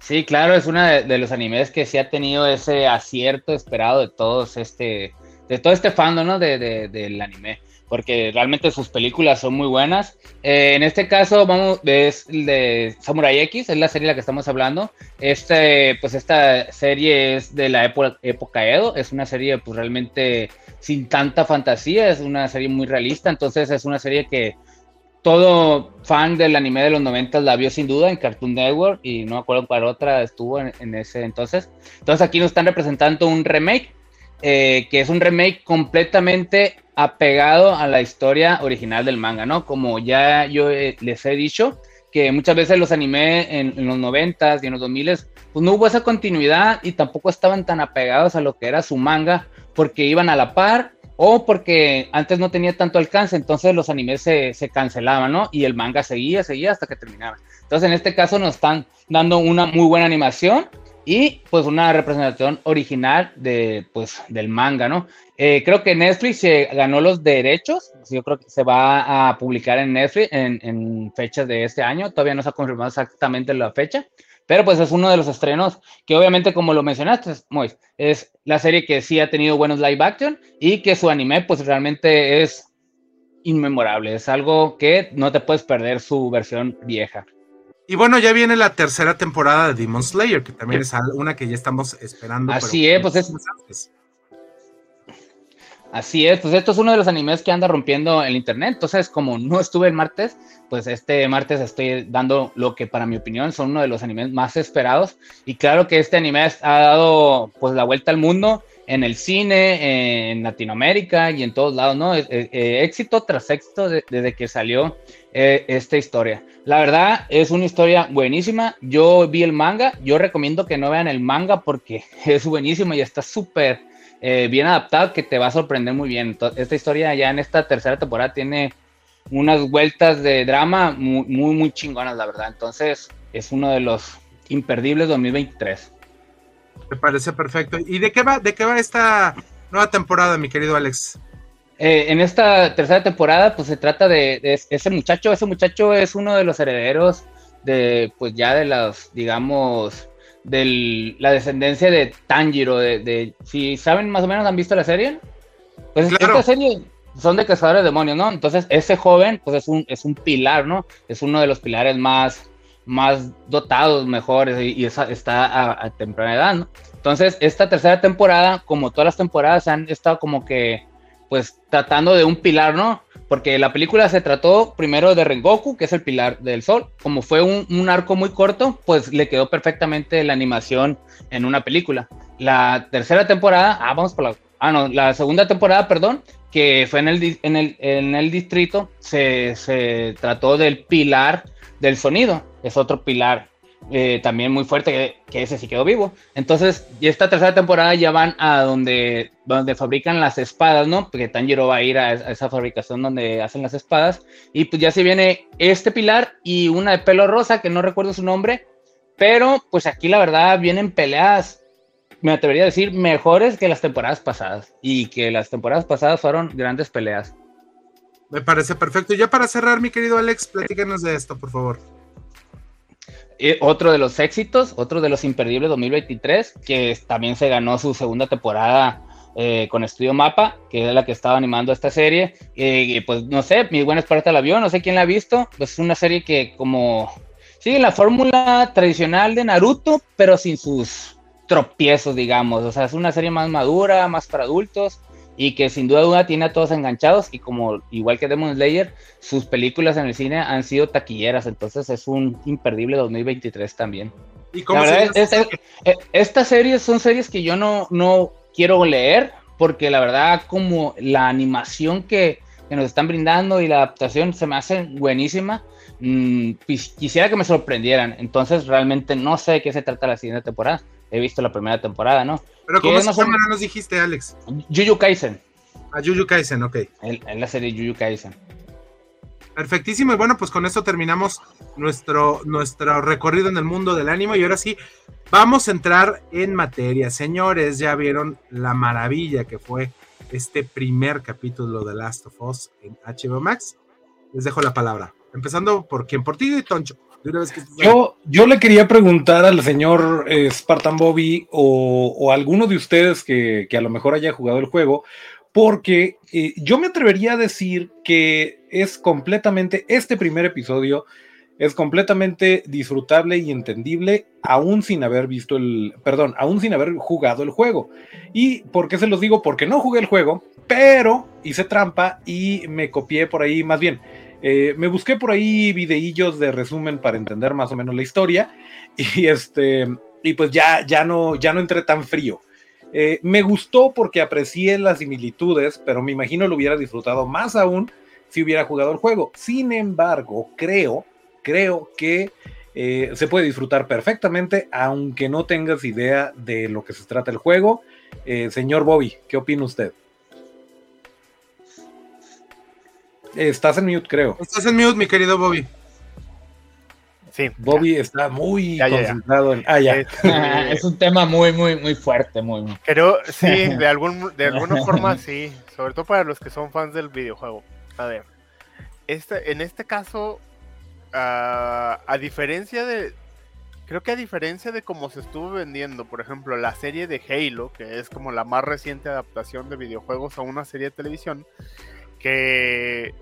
Sí, claro, es uno de, los animes que sí ha tenido ese acierto esperado de todos este, de todo este fandom, ¿no? De, del anime porque realmente sus películas son muy buenas. Eh, en este caso, vamos, es de Samurai X, es la serie de la que estamos hablando. Este, pues esta serie es de la época, época Edo, es una serie pues realmente sin tanta fantasía, es una serie muy realista, entonces es una serie que todo fan del anime de los 90 la vio sin duda en Cartoon Network y no me acuerdo cuál otra estuvo en, en ese entonces. Entonces aquí nos están representando un remake eh, que es un remake completamente apegado a la historia original del manga, ¿no? Como ya yo eh, les he dicho, que muchas veces los animé en, los noventas y en los 2000 pues no hubo esa continuidad y tampoco estaban tan apegados a lo que era su manga, porque iban a la par o porque antes no tenía tanto alcance, entonces los animes se, se cancelaban, ¿no? Y el manga seguía, seguía hasta que terminaba. Entonces en este caso nos están dando una muy buena animación y pues una representación original de, pues, del manga, ¿no? Eh, creo que Netflix se ganó los derechos, yo creo que se va a publicar en Netflix en, fechas de este año, todavía no se ha confirmado exactamente la fecha, pero pues es uno de los estrenos que obviamente como lo mencionaste, Mois, es la serie que sí ha tenido buenos live action y que su anime pues realmente es inmemorable, es algo que no te puedes perder su versión vieja. Y bueno, ya viene la tercera temporada de Demon Slayer, que también es una que ya estamos esperando. Así es, pues es. Así es, pues esto es uno de los animes que anda rompiendo el internet. Entonces, como no estuve el martes, pues este martes estoy dando lo que para mi opinión son uno de los animes más esperados. Y claro que este anime ha dado pues la vuelta al mundo en el cine, en Latinoamérica y en todos lados, ¿no? Eh, eh, éxito tras éxito desde que salió eh, esta historia. La verdad es una historia buenísima. Yo vi el manga, yo recomiendo que no vean el manga porque es buenísimo y está súper eh, bien adaptado que te va a sorprender muy bien. esta historia ya en esta tercera temporada tiene unas vueltas de drama muy, muy, muy chingonas, la verdad. Entonces es uno de los imperdibles 2023. Me parece perfecto. ¿Y de qué va, de qué va esta nueva temporada, mi querido Alex? Eh, en esta tercera temporada, pues se trata de, ese muchacho. Ese muchacho es uno de los herederos de, pues ya de las, digamos, de la descendencia de Tanjiro. De, si saben más o menos, ¿han visto la serie? Pues esta serie son de cazadores de demonios, ¿no? Entonces, ese joven, pues es un, es un pilar, ¿no? Es uno de los pilares más, más dotados, mejores, y, está a, a temprana edad, ¿no? Entonces, esta tercera temporada, como todas las temporadas, han estado como que pues tratando de un pilar, ¿no? Porque la película se trató primero de Rengoku, que es el pilar del sol. Como fue un, arco muy corto, pues le quedó perfectamente la animación en una película. La tercera temporada, ah, vamos por la, ah, no, la segunda temporada, perdón, que fue en el, en el, en el distrito, se, se trató del pilar del sonido. Es otro pilar eh, también muy fuerte, que, ese sí quedó vivo. Entonces, esta tercera temporada ya van a donde, donde fabrican las espadas, ¿no? Porque Tanjiro va a ir a, esa fabricación donde hacen las espadas. Y pues ya se viene este pilar y una de pelo rosa, que no recuerdo su nombre. Pero pues aquí la verdad vienen peleas, me atrevería a decir, mejores que las temporadas pasadas. Y que las temporadas pasadas fueron grandes peleas. Me parece perfecto. Ya para cerrar, mi querido Alex, platícanos de esto, por favor otro de los éxitos, otro de los imperdibles 2023, que también se ganó su segunda temporada eh, con Estudio Mapa, que es la que estaba animando esta serie. y pues no sé, mi buena experta la vio, no sé quién la ha visto. Pues es una serie que como sigue la fórmula tradicional de Naruto, pero sin sus tropiezos, digamos. O sea, es una serie más madura, más para adultos y que sin duda alguna tiene a todos enganchados y como igual que Demon Slayer, sus películas en el cine han sido taquilleras, entonces es un imperdible 2023 también. ¿Y cómo la verdad, eh, estas series son series que yo no, no quiero leer porque la verdad como la animación que, que nos están brindando y la adaptación se me hace buenísima. Mm, quisiera que me sorprendieran, entonces realmente no sé de qué se trata la siguiente temporada. He visto la primera temporada, ¿no? Pero ¿cómo se llama? No nos dijiste, Alex. Yuyu Kaisen. A Yuyu Kaisen, ok. En, la serie Yuyu Kaisen. Perfectísimo, y bueno, pues con esto terminamos nuestro, nuestro recorrido en el mundo del ánimo y ahora sí, vamos a entrar en materia. Señores, ya vieron la maravilla que fue este primer capítulo de Last of Us en HBO Max. Les dejo la palabra. Empezando por quien, por ti y Toncho. Yo, yo le quería preguntar al señor eh, Spartan Bobby o, a alguno de ustedes que, a lo mejor haya jugado el juego, porque eh, yo me atrevería a decir que es completamente, este primer episodio es completamente disfrutable y entendible, aún sin haber visto el, perdón, aún sin haber jugado el juego. ¿Y por qué se los digo? Porque no jugué el juego, pero hice trampa y me copié por ahí, más bien, eh, me busqué por ahí videillos de resumen para entender más o menos la historia y este y pues ya, ya no ya no entré tan frío. Eh, me gustó porque aprecié las similitudes, pero me imagino lo hubiera disfrutado más aún si hubiera jugado el juego. Sin embargo, creo, creo que eh, se puede disfrutar perfectamente, aunque no tengas idea de lo que se trata el juego. Señor Bobby, ¿qué opina usted? Estás en mute, creo. Estás en mute, mi querido Bobby. Sí. Bobby está muy Ya, ya, ya. concentrado en. Ah, ya. Este, es un tema muy, muy, muy fuerte, muy, muy. Pero sí, de, algún, de alguna forma sí, sobre todo para los que son fans del videojuego. A ver, este, en este caso, ah, a diferencia de, creo que a diferencia de cómo se estuvo vendiendo, por ejemplo, la serie de Halo, que es como la más reciente adaptación de videojuegos a una serie de televisión, que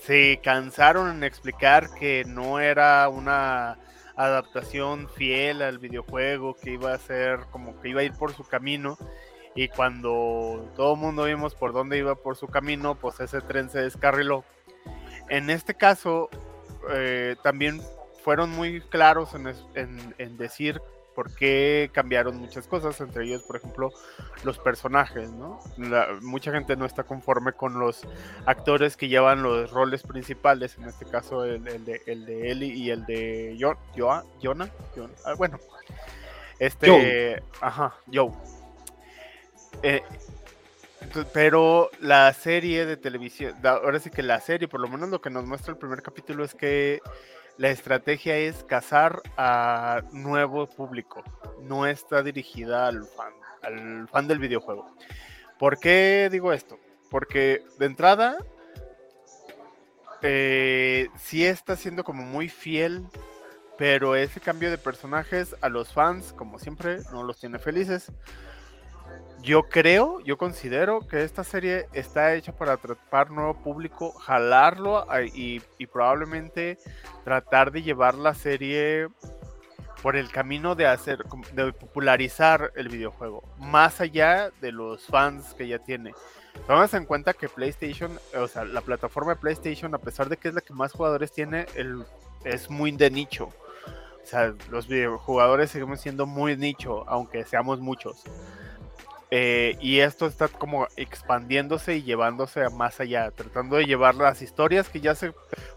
se cansaron en explicar que no era una adaptación fiel al videojuego, que iba a ser como que iba a ir por su camino. Y cuando todo el mundo vimos por dónde iba por su camino, pues ese tren se descarriló. En este caso, eh, también fueron muy claros en, en- en decir por qué cambiaron muchas cosas, entre ellos, por ejemplo, los personajes, ¿no? La- mucha gente no está conforme con los actores que llevan los roles principales, en este caso el, el de, el de Ellie y el de Jo- Joa- Jonah, Jon- ah, bueno, este, Joe. ajá, Joe. Eh, pero la serie de televisión, ahora sí que la serie, por lo menos lo que nos muestra el primer capítulo es que la estrategia es cazar a nuevo público, no está dirigida al fan, al fan del videojuego. ¿Por qué digo esto? Porque de entrada, eh, sí está siendo como muy fiel, pero ese cambio de personajes a los fans, como siempre, no los tiene felices. Yo creo, yo considero que esta serie está hecha para atrapar nuevo público, jalarlo y, probablemente tratar de llevar la serie por el camino de hacer, de popularizar el videojuego, más allá de los fans que ya tiene. Tomamos en cuenta que PlayStation, o sea, la plataforma de PlayStation, a pesar de que es la que más jugadores tiene, es muy de nicho. O sea, los videojugadores seguimos siendo muy nicho, aunque seamos muchos. Eh, y esto está como expandiéndose y llevándose a más allá, tratando de llevar las historias que ya se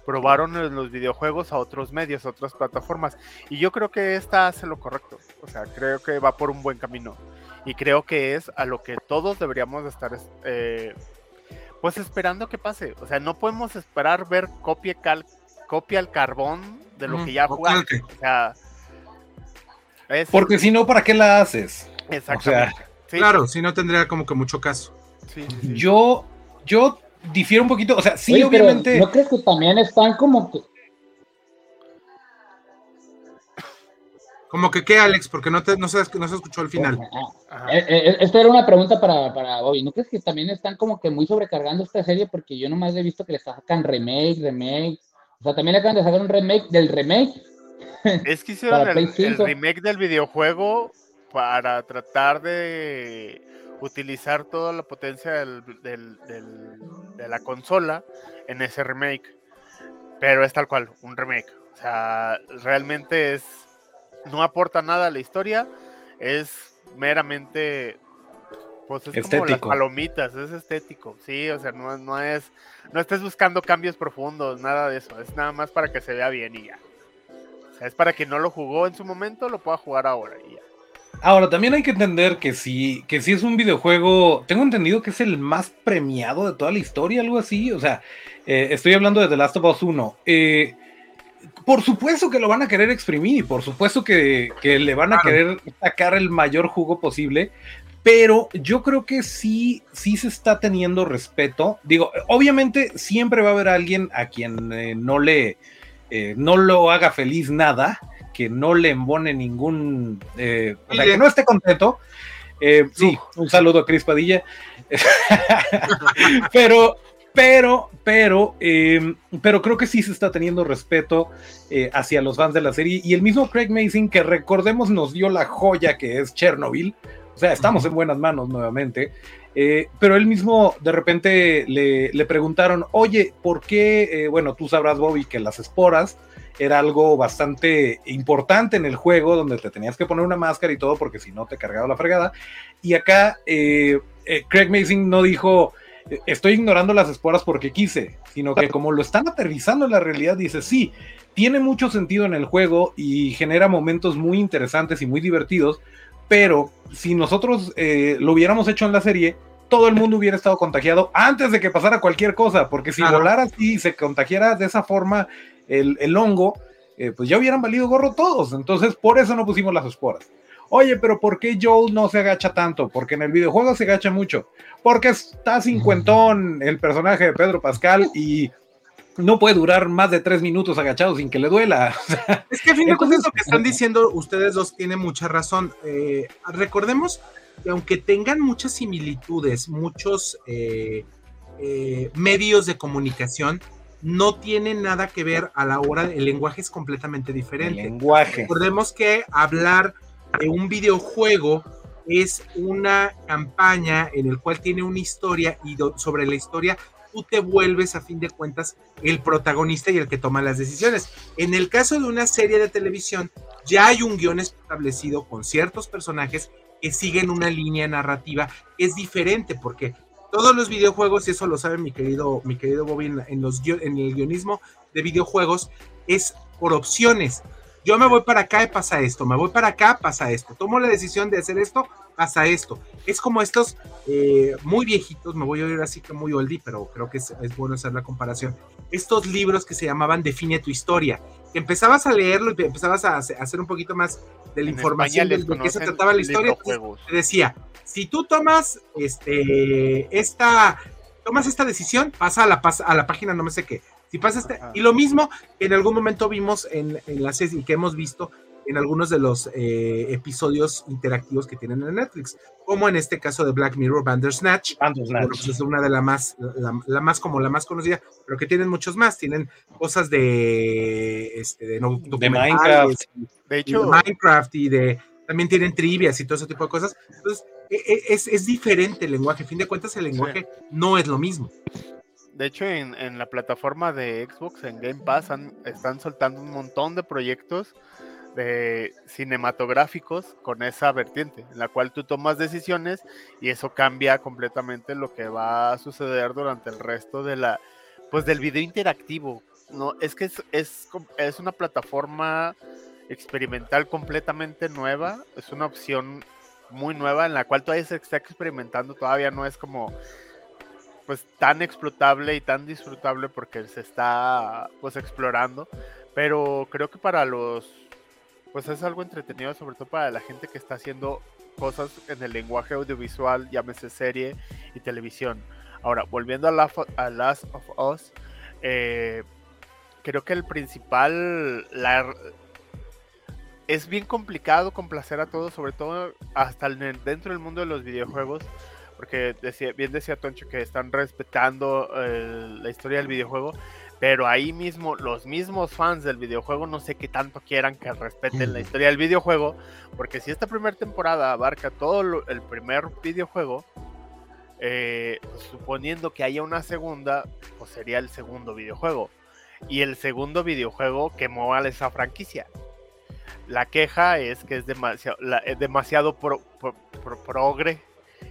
probaron en los videojuegos a otros medios, a otras plataformas. Y yo creo que esta hace lo correcto. O sea, creo que va por un buen camino. Y creo que es a lo que todos deberíamos de estar eh, pues esperando que pase. O sea, no podemos esperar ver copia, cal copia al carbón de lo que ya O jugamos. calque. O sea, es- Porque si no, ¿para qué la haces? Exactamente. Sí, Claro, si no tendría como que mucho caso. sí, sí, sí. Yo, yo difiero un poquito, o sea, sí, Oye, pero obviamente. ¿No crees que también están como que... Como que qué, Alex, porque no, te, no, se, no se escuchó al final. Ah, eh, eh, Esto era una pregunta para, para Bobby. ¿No crees que también están como que muy sobrecargando esta serie? Porque yo nomás he visto que le sacan remake, remake. O sea, también le acaban de sacar un remake del remake. Es que hicieron el, Play el 5. remake del videojuego para tratar de utilizar toda la potencia del- del- del- de la consola en ese remake. Pero es tal cual, un remake. O sea, realmente es. No aporta nada a la historia. Es meramente. Pues es como las Estético. palomitas, es estético. Sí, o sea, no, no es. No estés buscando cambios profundos, nada de eso. Es nada más para que se vea bien y ya. O sea, es para quien no lo jugó en su momento, lo pueda jugar ahora y ya. Ahora, también hay que entender que si, que si es un videojuego, tengo entendido que es el más premiado de toda la historia, algo así. O sea, eh, estoy hablando de The Last of Us 1. Eh, por supuesto que lo van a querer exprimir y por supuesto que, que le van a Claro. querer sacar el mayor jugo posible. Pero yo creo que sí, sí se está teniendo respeto. Digo, obviamente siempre va a haber alguien a quien eh, no le eh, no lo haga feliz nada, que no le embone ningún, eh, o sea, que no esté contento. Eh, sí, un saludo a Cris Padilla. pero, pero, pero, eh, pero creo que sí se está teniendo respeto eh, hacia los fans de la serie. Y el mismo Craig Mason, que recordemos nos dio la joya que es Chernobyl. O sea, estamos en buenas manos nuevamente. Eh, pero él mismo de repente le, le preguntaron, oye, ¿por qué? bueno, tú sabrás, Bobby, que las esporas era algo bastante importante en el juego, donde te tenías que poner una máscara y todo, porque si no te cargaba la fregada. Y acá eh, eh, Craig Mason no dijo, estoy ignorando las esporas porque quise, sino que como lo están aterrizando en la realidad, dice, sí, tiene mucho sentido en el juego y genera momentos muy interesantes y muy divertidos, pero si nosotros eh, lo hubiéramos hecho en la serie, todo el mundo hubiera estado contagiado antes de que pasara cualquier cosa, porque si volara así y se contagiara de esa forma el, hongo, eh, pues ya hubieran valido gorro todos. Entonces, por eso no pusimos las esporas. Oye, pero ¿por qué Joel no se agacha tanto? Porque en el videojuego se agacha mucho. Porque está cincuentón el personaje de Pedro Pascal y no puede durar más de tres minutos agachado sin que le duela. es que a fin de cuentas lo que están diciendo ustedes dos tiene mucha razón. Eh, recordemos que aunque tengan muchas similitudes, muchos eh, eh, medios de comunicación, no tienen nada que ver a la hora, el lenguaje es completamente diferente. lenguaje. Recordemos que hablar de un videojuego es una campaña en el cual tiene una historia y sobre la historia tú te vuelves a fin de cuentas el protagonista y el que toma las decisiones. En el caso de una serie de televisión, ya hay un guion establecido con ciertos personajes que siguen una línea narrativa es diferente porque todos los videojuegos, y eso lo sabe mi querido, mi querido Bobby, en, los, en el guionismo de videojuegos, es por opciones. Yo me voy para acá y pasa esto, me voy para acá, pasa esto. Tomo la decisión de hacer esto, pasa esto. Es como estos eh, muy viejitos, me voy a oír así que muy oldie, pero creo que es, bueno hacer la comparación. Estos libros que se llamaban Define tu historia, que empezabas a leerlo y empezabas a hacer un poquito más de la información de, qué se trataba la historia. te decía, si tú tomas este, esta, tomas esta decisión, pasa a la, a la página no me sé qué si pasa este, y lo mismo que en algún momento vimos en, en la serie y que hemos visto en algunos de los eh, episodios interactivos que tienen en Netflix, como en este caso de Black Mirror, Bandersnatch, Bandersnatch. Pues es una de las más, la, más como la más conocida, pero que tienen muchos más, tienen cosas de, este, de, Minecraft, de hecho, Minecraft y de también tienen trivias y todo ese tipo de cosas. Entonces, e, e, es, es diferente el lenguaje. A fin de cuentas, el lenguaje no es lo mismo. De hecho, en, la plataforma de Xbox, en Game Pass, están soltando un montón de proyectos cinematográficos con esa vertiente, en la cual tú tomas decisiones y eso cambia completamente lo que va a suceder durante el resto de la, pues del video interactivo. No, es que es, es, es una plataforma experimental completamente nueva, es una opción muy nueva en la cual todavía se está experimentando, todavía no es como pues tan explotable y tan disfrutable porque se está pues explorando, pero creo que para los pues es algo entretenido sobre todo para la gente que está haciendo cosas en el lenguaje audiovisual, llámese serie y televisión. Ahora, volviendo a, Last of Us, eh, creo que el principal la, es bien complicado complacer a todos, sobre todo hasta dentro del mundo de los videojuegos, porque decía, bien decía Toncho que están respetando la historia del videojuego, pero ahí mismo los mismos fans del videojuego no sé qué tanto quieran que respeten la historia del videojuego, porque si esta primera temporada abarca todo el primer videojuego, eh, pues, suponiendo que haya una segunda, pues sería el segundo videojuego. Y el segundo videojuego que mueva esa franquicia. La queja es que es demasiado, demasiado progre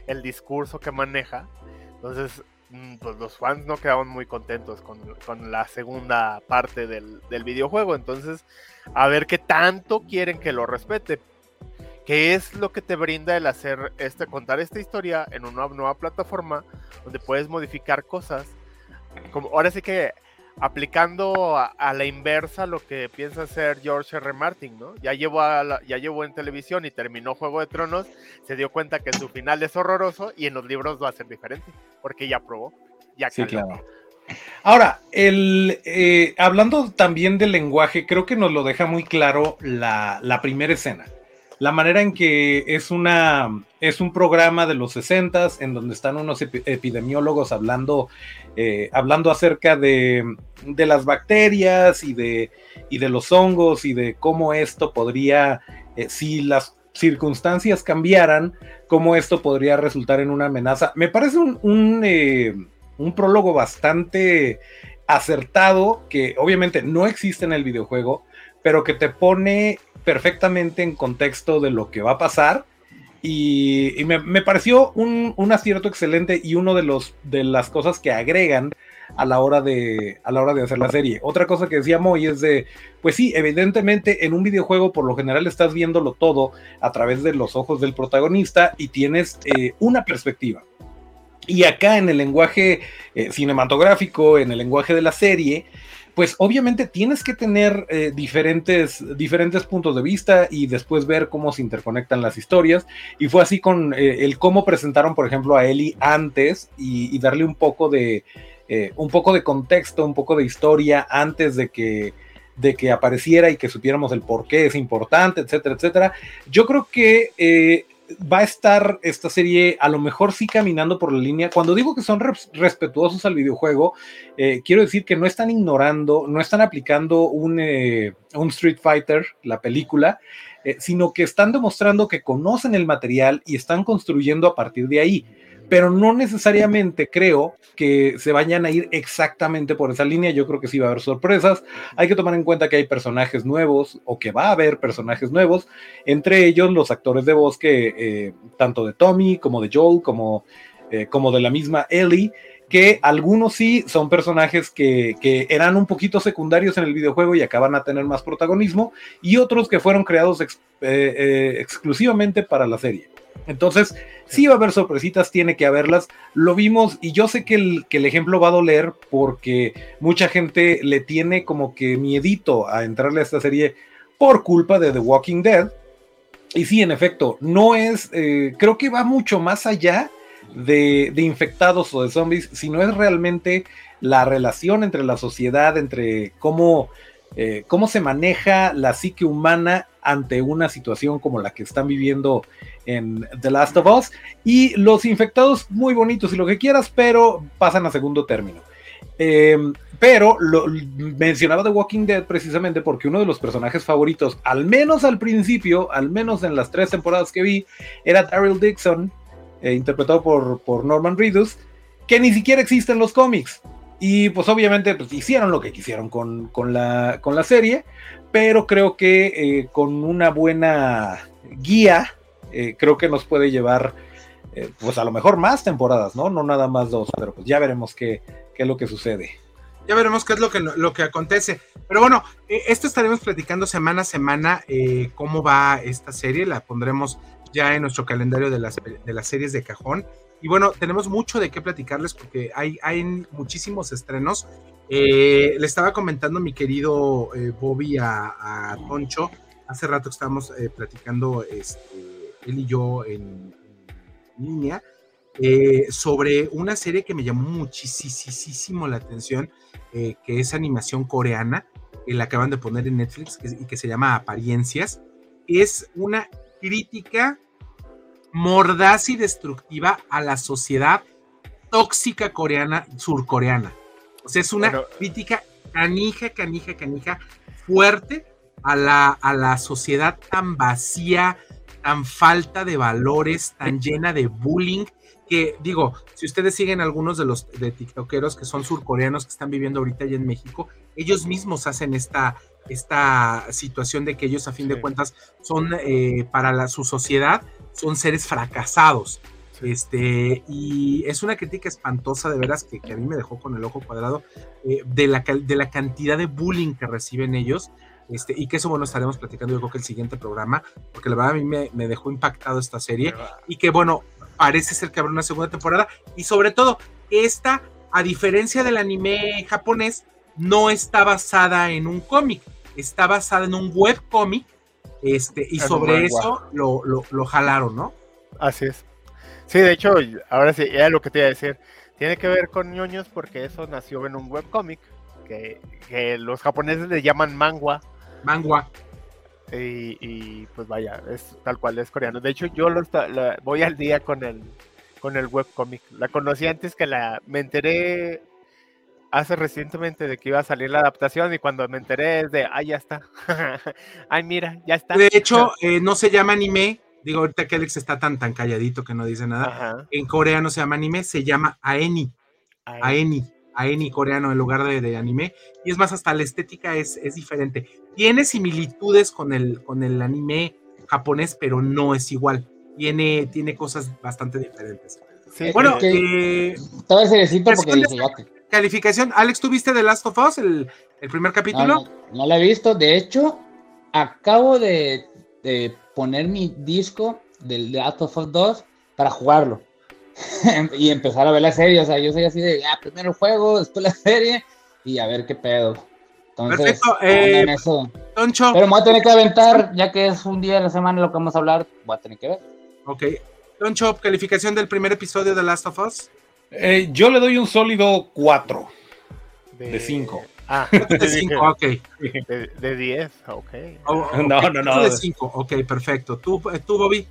el discurso que maneja. Entonces, pues los fans no quedaban muy contentos con, la segunda parte del, videojuego. Entonces, a ver qué tanto quieren que lo respete. ¿Qué es lo que te brinda el hacer este, contar esta historia en una nueva plataforma donde puedes modificar cosas? Como, ahora sí que aplicando a, la inversa lo que piensa hacer George R. Martin, ¿no? Ya llevó, ya llevó en televisión y terminó Juego de Tronos, se dio cuenta que su final es horroroso y en los libros va a ser diferente, porque ya probó, ya sí, claro. Ahora, el, eh, hablando también del lenguaje, creo que nos lo deja muy claro la, la primera escena la manera en que es una es un programa de los 60 en donde están unos epidemiólogos hablando eh, hablando acerca de, las bacterias y de, y de los hongos y de cómo esto podría, eh, si las circunstancias cambiaran, cómo esto podría resultar en una amenaza. Me parece un, un, eh, prólogo bastante acertado que obviamente no existe en el videojuego, pero que te pone perfectamente en contexto de lo que va a pasar. Y, me, pareció un, un, acierto excelente y uno de los de las cosas que agregan a la hora de a la hora de hacer la serie. Otra cosa que decía Moy es de, pues sí, evidentemente en un videojuego por lo general estás viéndolo todo a través de los ojos del protagonista y tienes eh, una perspectiva. Y acá en el lenguaje eh, cinematográfico, en el lenguaje de la serie, pues obviamente tienes que tener eh, diferentes, diferentes puntos de vista y después ver cómo se interconectan las historias. Y fue así con el cómo presentaron, por ejemplo, a Ellie antes y darle un poco de, eh, un poco de contexto, un poco de historia antes de que, de que apareciera y que supiéramos el por qué es importante, etcétera, etcétera. Yo creo que eh, va a estar esta serie a lo mejor sí caminando por la línea. Cuando digo que son respetuosos al videojuego, eh, quiero decir que no están ignorando, no están aplicando un, un Street Fighter, la película, sino que están demostrando que conocen el material y están construyendo a partir de ahí pero no necesariamente creo que se vayan a ir exactamente por esa línea. Yo creo que sí va a haber sorpresas. Hay que tomar en cuenta que hay personajes nuevos o que va a haber personajes nuevos, entre ellos los actores de voz que eh, tanto de Tommy como de Joel como, eh, como de la misma Ellie que algunos sí son personajes que, eran un poquito secundarios en el videojuego y acaban a tener más protagonismo, y otros que fueron creados eh, exclusivamente para la serie. Entonces, sí va a haber sorpresitas, tiene que haberlas. Lo vimos y yo sé que el, que el, ejemplo va a doler porque mucha gente le tiene como que miedito a entrarle a esta serie por culpa de The Walking Dead. Y sí, en efecto, no es, eh, creo que va mucho más allá de, infectados o de zombies, sino es realmente la relación entre la sociedad, entre cómo, eh, cómo se maneja la psique humana ante una situación como la que están viviendo en The Last of Us. Y los infectados muy bonitos y lo que quieras, pero pasan a segundo término. Em, pero mencionaba The Walking Dead precisamente porque uno de los personajes favoritos, al menos al principio, al menos en las tres temporadas que vi, era Daryl Dixon, eh, interpretado por, por Norman Reedus, que ni siquiera existe en los cómics. Y pues obviamente pues, hicieron lo que quisieron con, con, la, con la serie, pero creo que eh, con una buena guía, eh, creo que nos puede llevar, eh, pues a lo mejor más temporadas, ¿no? No nada más dos, pero pues ya veremos qué, qué es lo que sucede. Ya veremos qué es lo que, lo que acontece. Pero bueno, esto estaremos platicando semana a semana cómo va esta serie. La pondremos ya en nuestro calendario de las, de las series de cajón. Y bueno, tenemos mucho de qué platicarles porque hay, hay muchísimos estrenos. Eh, le estaba comentando mi querido eh, Bobby a, a, Toncho, hace rato que estábamos eh, platicando este, él y yo en, línea, sobre una serie que me llamó muchísimo la atención, que es animación coreana, que la acaban de poner en Netflix y que se llama Apariencias. Es una crítica mordaz y destructiva a la sociedad tóxica coreana, surcoreana. O sea, es una crítica canija, canija, canija, fuerte a la, a la sociedad tan vacía, tan falta de valores, tan llena de bullying, que digo, si ustedes siguen algunos de los de tiktokeros que son surcoreanos que están viviendo ahorita allá en México, ellos mismos hacen esta, esta situación de que ellos a fin de cuentas son eh, para la, su sociedad son seres fracasados. Este, y es una crítica espantosa de veras que, a mí me dejó con el ojo cuadrado eh, de, la, de la cantidad de bullying que reciben ellos. Este, y que eso, bueno, estaremos platicando yo creo que el siguiente programa, porque la verdad a mí me, me dejó impactado esta serie. Y que, bueno, parece ser que habrá una segunda temporada. Y sobre todo, esta, a diferencia del anime japonés, no está basada en un cómic, está basada en un webcómic este, y sobre eso lo, lo, jalaron, ¿no? Así es. Sí, de hecho, ahora sí, era lo que te iba a decir. Tiene que ver con ñoños porque eso nació en un webcómic que, que los japoneses le llaman mangua. Mangua. Y, y, pues vaya, es tal cual es coreano. De hecho, yo lo, voy al día con el, con el webcómic. La conocí antes que la. Me enteré hace recientemente de que iba a salir la adaptación y cuando me enteré es de, ah, ya está. Ay, mira, ya está. De hecho, eh, no se llama anime. Digo, ahorita que Alex está tan, tan calladito que no dice nada. En coreano se llama anime, se llama Aeni. Aeni. a Eni coreano en lugar de, de anime. Y es más, hasta la estética es, es diferente. Tiene similitudes con el, con el anime japonés, pero no es igual. Tiene, tiene cosas bastante diferentes. Sí, Bueno, que- eh, Todo ese necesito porque ¿Cuál calificación. Alex, ¿tú viste The Last of Us, el, el primer no, capítulo? no, no la he visto. De hecho, acabo de, de poner mi disco del The Last of Us 2 para jugarlo. y empezar a ver la serie. O sea, yo soy así de, ah, primero el juego, después la serie y a ver qué pedo. Entonces, Perfecto, ando en eh, eso. Toncho. Pero me voy a tener que aventar, ya que es un día de la semana lo que vamos a hablar, voy a tener que ver. Ok. Toncho, calificación del primer episodio de The Last of Us. Eh, yo le doy un sólido 4 de 5. Ah, De yo dije, 5, ok. de, de 10, ok. Oh, No, ok, no, no. De 5, ok, perfecto. ¿Tú, eh, tú Bobby?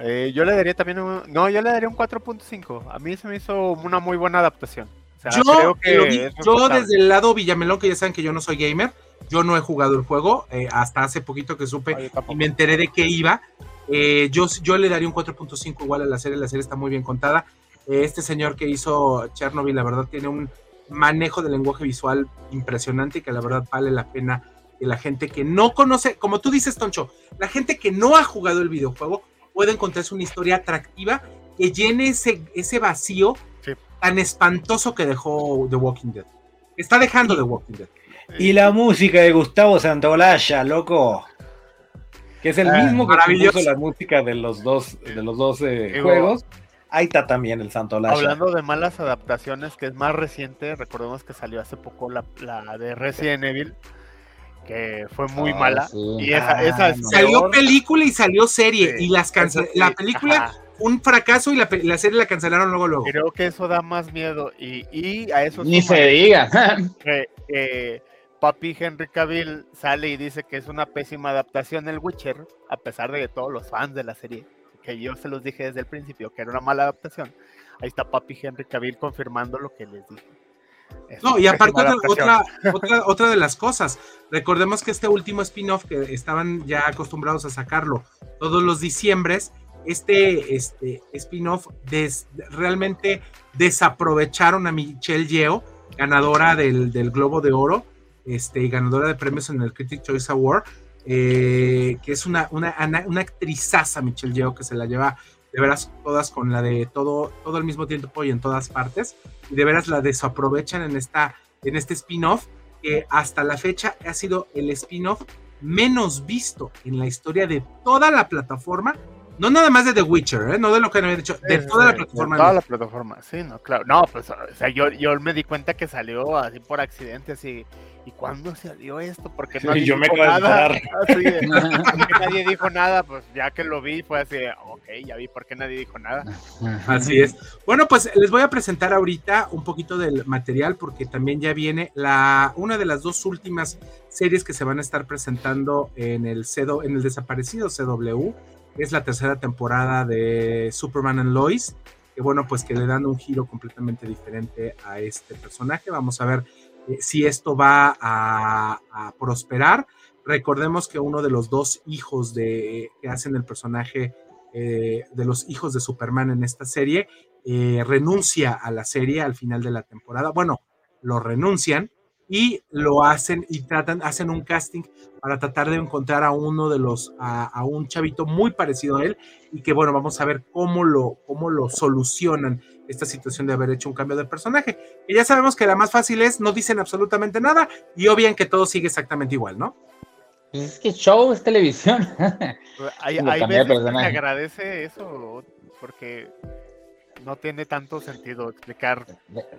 Eh, yo le daría también un. No, yo le daría un 4.5. A mí se me hizo una muy buena adaptación. O sea, yo, creo que yo desde el lado Villamelón, que ya saben que yo no soy gamer, yo no he jugado el juego, eh, hasta hace poquito que supe No, yo tampoco. y me enteré de que iba. Eh, yo, yo le daría un 4.5 igual a la serie, la serie está muy bien contada. Este señor que hizo Chernobyl, la verdad, tiene un manejo de lenguaje visual impresionante y que la verdad vale la pena que la gente que no conoce, como tú dices, Toncho, la gente que no ha jugado el videojuego puede encontrarse una historia atractiva que llene ese, ese vacío Sí. tan espantoso que dejó The Walking Dead. Está dejando The Walking Dead. Y la música de Gustavo Santolaya, loco. Que es el Ah, mismo que maravilloso. compuso la música de los dos, de los dos eh, juegos. Ahí está también el Santolaya. Hablando de malas adaptaciones, que es más reciente, recordemos que salió hace poco la, la de Resident Evil, que fue muy Ah, mala. sí. Y esa, Ah, esa es no. Salió peor. película y salió serie Sí, y las sí, la película ajá. un fracaso y la, serie la cancelaron luego luego. Creo que eso da más miedo. Y, y a eso Ni se diga. que, eh, Papi Henry Cavill sale y dice que es una pésima adaptación del Witcher, a pesar de que todos los fans de la serie, que yo se los dije desde el principio, que era una mala adaptación. Ahí está Papi Henry Cavill confirmando lo que les dije. Es No, y aparte otra, otra, otra, de las cosas, recordemos que este último spin-off que estaban ya acostumbrados a sacarlo todos los diciembres, este, este spin-off des- realmente desaprovecharon a Michelle Yeoh, ganadora del, del Globo de Oro, este, y ganadora de premios en el Critic Choice Award, eh, que es una, una, una actrizaza Michelle Yeoh que se la lleva de veras todas con la de todo, todo al mismo tiempo y en todas partes y de veras la desaprovechan en, esta, en este spin-off, que hasta la fecha ha sido el spin-off menos visto en la historia de toda la plataforma, no nada más de The Witcher, ¿eh? no de lo que había dicho, de Sí, toda la sí, plataforma. De toda la plataforma, sí, no, claro. No, pues, o sea, yo, yo me di cuenta que salió así por accidente, así. ¿Y cuándo salió esto? Porque Sí, nadie yo me dijo nada. Así de, ¿por qué nadie dijo nada, pues ya que lo vi fue así, ok, ya vi por qué nadie dijo nada. Así es. Bueno, pues les voy a presentar ahorita un poquito del material porque también ya viene la una de las dos últimas series que se van a estar presentando en el CW, en el desaparecido CW. Es la tercera temporada de Superman and Lois. Que bueno, pues que le dan un giro completamente diferente a este personaje. Vamos a ver eh, si esto va a, prosperar. Recordemos que uno de los dos hijos de, que hacen el personaje eh, de los hijos de Superman en esta serie, eh, renuncia a la serie al final de la temporada. Bueno, lo renuncian y lo hacen y tratan, hacen un casting para tratar de encontrar a uno de los, a, a un chavito muy parecido a él y que bueno, vamos a ver cómo lo, cómo lo solucionan esta situación de haber hecho un cambio de personaje. Y ya sabemos que la más fácil es no dicen absolutamente nada y obvian que todo sigue exactamente igual, ¿no? Pues es que show es televisión. Hay, hay veces que agradece eso, porque no tiene tanto sentido explicar.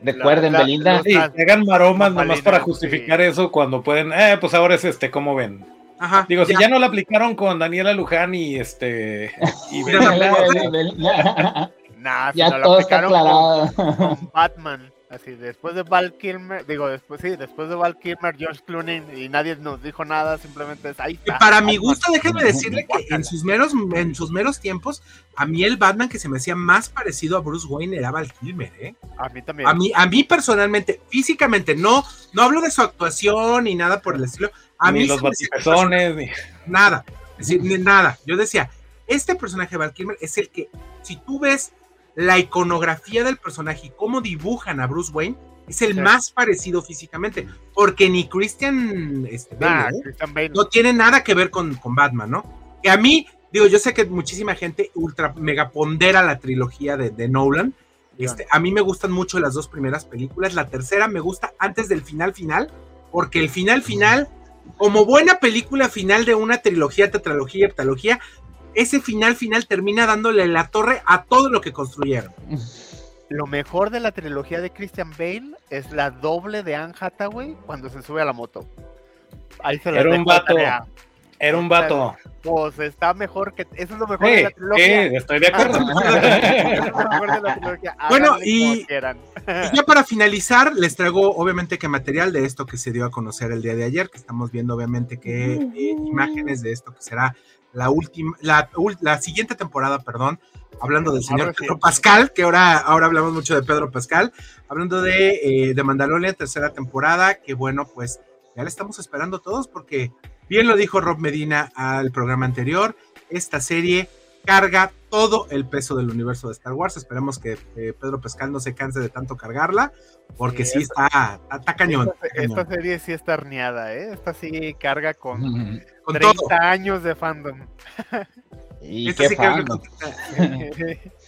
Recuerden, La- la- Belinda. Sí, hagan maromas nomás para justificar eso cuando pueden, eh, pues ahora es este, ¿cómo ven? Ajá. Digo, si ya. no la aplicaron con Daniela Luján y este y Belinda, Belinda. Nah, si ya no todo está aplicaron aclarado. con Batman. Así, después de Val Kilmer, digo, después sí, después de Val Kilmer, George Clooney, y nadie nos dijo nada, simplemente es ahí. Está, para mi gusto, déjenme decirle que en sus meros, en sus meros tiempos, a mí el Batman que se me hacía más parecido a Bruce Wayne era Val Kilmer, ¿eh? A mí también. A mí, a mí personalmente, físicamente, no, no hablo de su actuación ni nada por el estilo. A ni mí los batipezones, ni- nada, es decir, ni nada. Yo decía, este personaje de Val Kilmer es el que, si tú ves la iconografía del personaje y cómo dibujan a Bruce Wayne, Es el más parecido físicamente, porque ni Christian, este, Ah, Bale, ¿eh? Christian Bale. no tiene nada que ver con, con Batman, ¿no? Que a mí, digo, yo sé que muchísima gente ultra mega pondera la trilogía de, de Nolan. Este, a mí me gustan mucho las dos primeras películas. La tercera me gusta antes del final final, porque el final final, como buena película final de una trilogía, tetralogía, heptalogía, ese final final termina dándole la torre a todo lo que construyeron. Lo mejor de la trilogía de Christian Bale es la doble de Anne Hathaway cuando se sube a la moto. Ahí se Era un vato. tarea. Era un vato. Pues está mejor que. Eso es lo mejor de la trilogía. eh, estoy de acuerdo. Eso es lo mejor de la trilogía. Bueno, y-. Y ya para finalizar, les traigo obviamente que material de esto que se dio a conocer el día de ayer, que estamos viendo obviamente que eh, imágenes de esto que será la última, la, la siguiente temporada, perdón, hablando del señor Ahora sí. Pedro Pascal, que ahora, ahora hablamos mucho de Pedro Pascal, hablando de, eh, de Mandalorian, tercera temporada, que bueno, pues ya la estamos esperando todos porque bien lo dijo Rob Medina al programa anterior, esta serie carga todo el peso del universo de Star Wars. Esperemos que eh, Pedro Pascal no se canse de tanto cargarla, porque sí, Sí, está, está, está cañón. Esta, está cañón. esta serie sí está herniada, ¿eh? Esta sí carga con Con 30 todo. años de fandom. Y Esta qué sí carga con-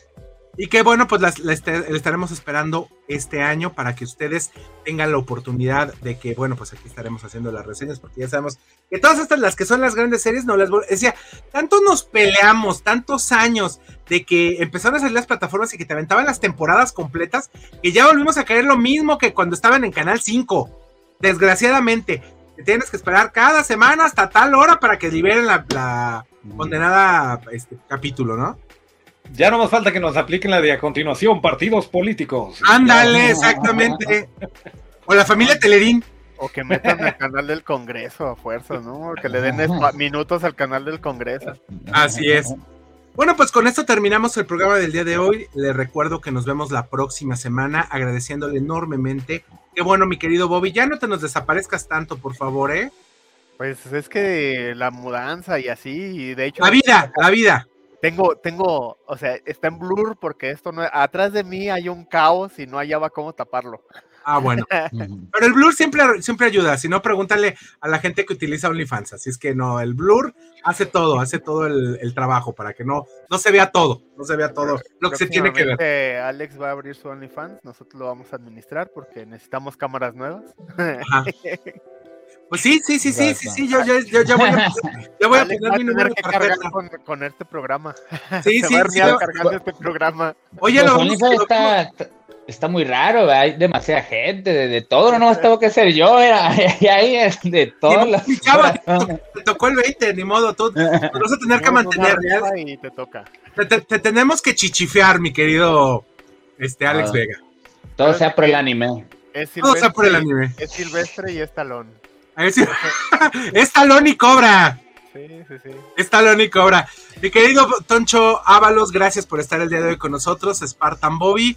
Y que bueno, pues las, la este- estaremos esperando este año para que ustedes tengan la oportunidad de que, bueno, pues aquí estaremos haciendo las reseñas, porque ya sabemos que todas estas, las que son las grandes series, no las Decía, tanto nos peleamos, tantos años de que empezaron a salir las plataformas y que te aventaban las temporadas completas, que ya volvimos a caer lo mismo que cuando estaban en Canal 5. Desgraciadamente, te tienes que esperar cada semana hasta tal hora para que liberen la, la condenada este, capítulo, ¿no? Ya no más falta que nos apliquen la de a continuación partidos políticos. Ándale, exactamente. O la familia Telerín. O que metan el canal del Congreso a fuerza, ¿no? Que le den minutos al canal del Congreso. Así es. Bueno, pues con esto terminamos el programa del día de hoy. Les recuerdo que nos vemos la próxima semana, agradeciéndole enormemente. Qué bueno, mi querido Bobby, ya no te nos desaparezcas tanto, por favor, ¿eh? Pues es que la mudanza y así, y de hecho La vida, la vida. Tengo, tengo, o sea, está en blur porque esto no, atrás de mí hay un caos y no hallaba cómo taparlo. Ah, bueno. Pero el blur siempre, siempre ayuda. Si no, pregúntale a la gente que utiliza OnlyFans. Así es que no, el blur hace todo, hace todo el, el trabajo para que no, no se vea todo, no se vea todo lo que se tiene que ver. Alex va a abrir su OnlyFans, nosotros lo vamos a administrar porque necesitamos cámaras nuevas. Ajá. Pues sí, sí, sí, sí, sí, sí, yo, yo, yo ya voy a, ya voy poner mi tener número de que cargar con, con este programa. Sí, Se sí, va a sí. cargando este programa. Oye, Pues lo vamos, OnlyFans lo- está, está muy raro, ¿verdad? hay demasiada gente, de, de todo, no tengo que ser yo, era, y ahí es de todas las... mi chava, te tocó el 20, ni modo, tú te vas a tener que mantener Y te toca. Te, te- te tenemos que chichifear, mi querido este Alex Ah. Vega. Todo sea por el anime. Es Todo sea por el anime. es Silvestre y es Talón. A ver si... es talón y cobra. Sí, sí, sí. Es talón y cobra. Mi querido Toncho Ábalos, gracias por estar el día de hoy con nosotros. Spartan Bobby,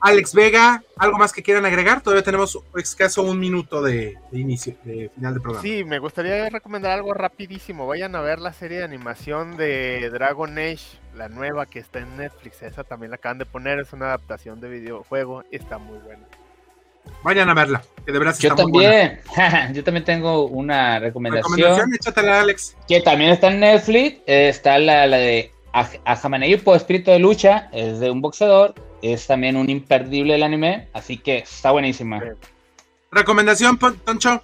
Alex Vega, ¿algo más que quieran agregar? Todavía tenemos escaso un minuto de, de inicio, de final del programa. Sí, me gustaría recomendar algo rapidísimo. Vayan a ver la serie de animación de Dragon Age, la nueva que está en Netflix. Esa también la acaban de poner, es una adaptación de videojuego está muy buena. Vayan a verla, que de verdad Yo está muy buena. también, yo también tengo una recomendación, Recomendación, échatela, Alex. que también está en Netflix, eh, está la, la de Aj- Ajamaneyupo, Espíritu de Lucha, es de un boxeador, es también un imperdible del anime, así que está buenísima. Recomendación, Toncho.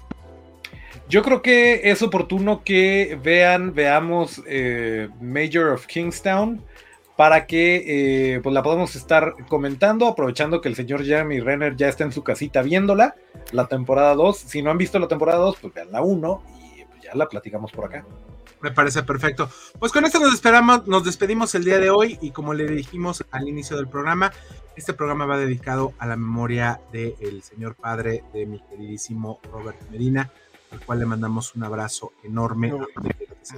Yo creo que es oportuno que vean, veamos eh, Major of Kingstown para que eh, pues la podamos estar comentando, aprovechando que el señor Jeremy Renner ya está en su casita viéndola, la temporada 2. Si no han visto la temporada 2, pues vean la 1 y pues, ya la platicamos por acá. Me parece perfecto. Pues con esto nos esperamos, nos despedimos el día de hoy y como le dijimos al inicio del programa, este programa va dedicado a la memoria del señor padre de mi queridísimo Robert Medina, al cual le mandamos un abrazo enorme. Un-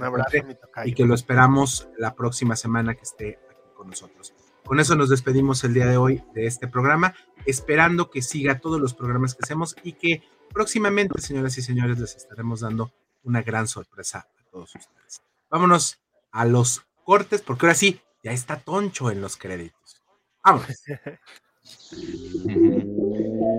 abrazo, y que lo esperamos la próxima semana que esté con nosotros. Con eso nos despedimos el día de hoy de este programa, esperando que siga todos los programas que hacemos y que próximamente, señoras y señores, les estaremos dando una gran sorpresa a todos ustedes. Vámonos a los cortes, porque ahora sí, ya está Toncho en los créditos. Vámonos.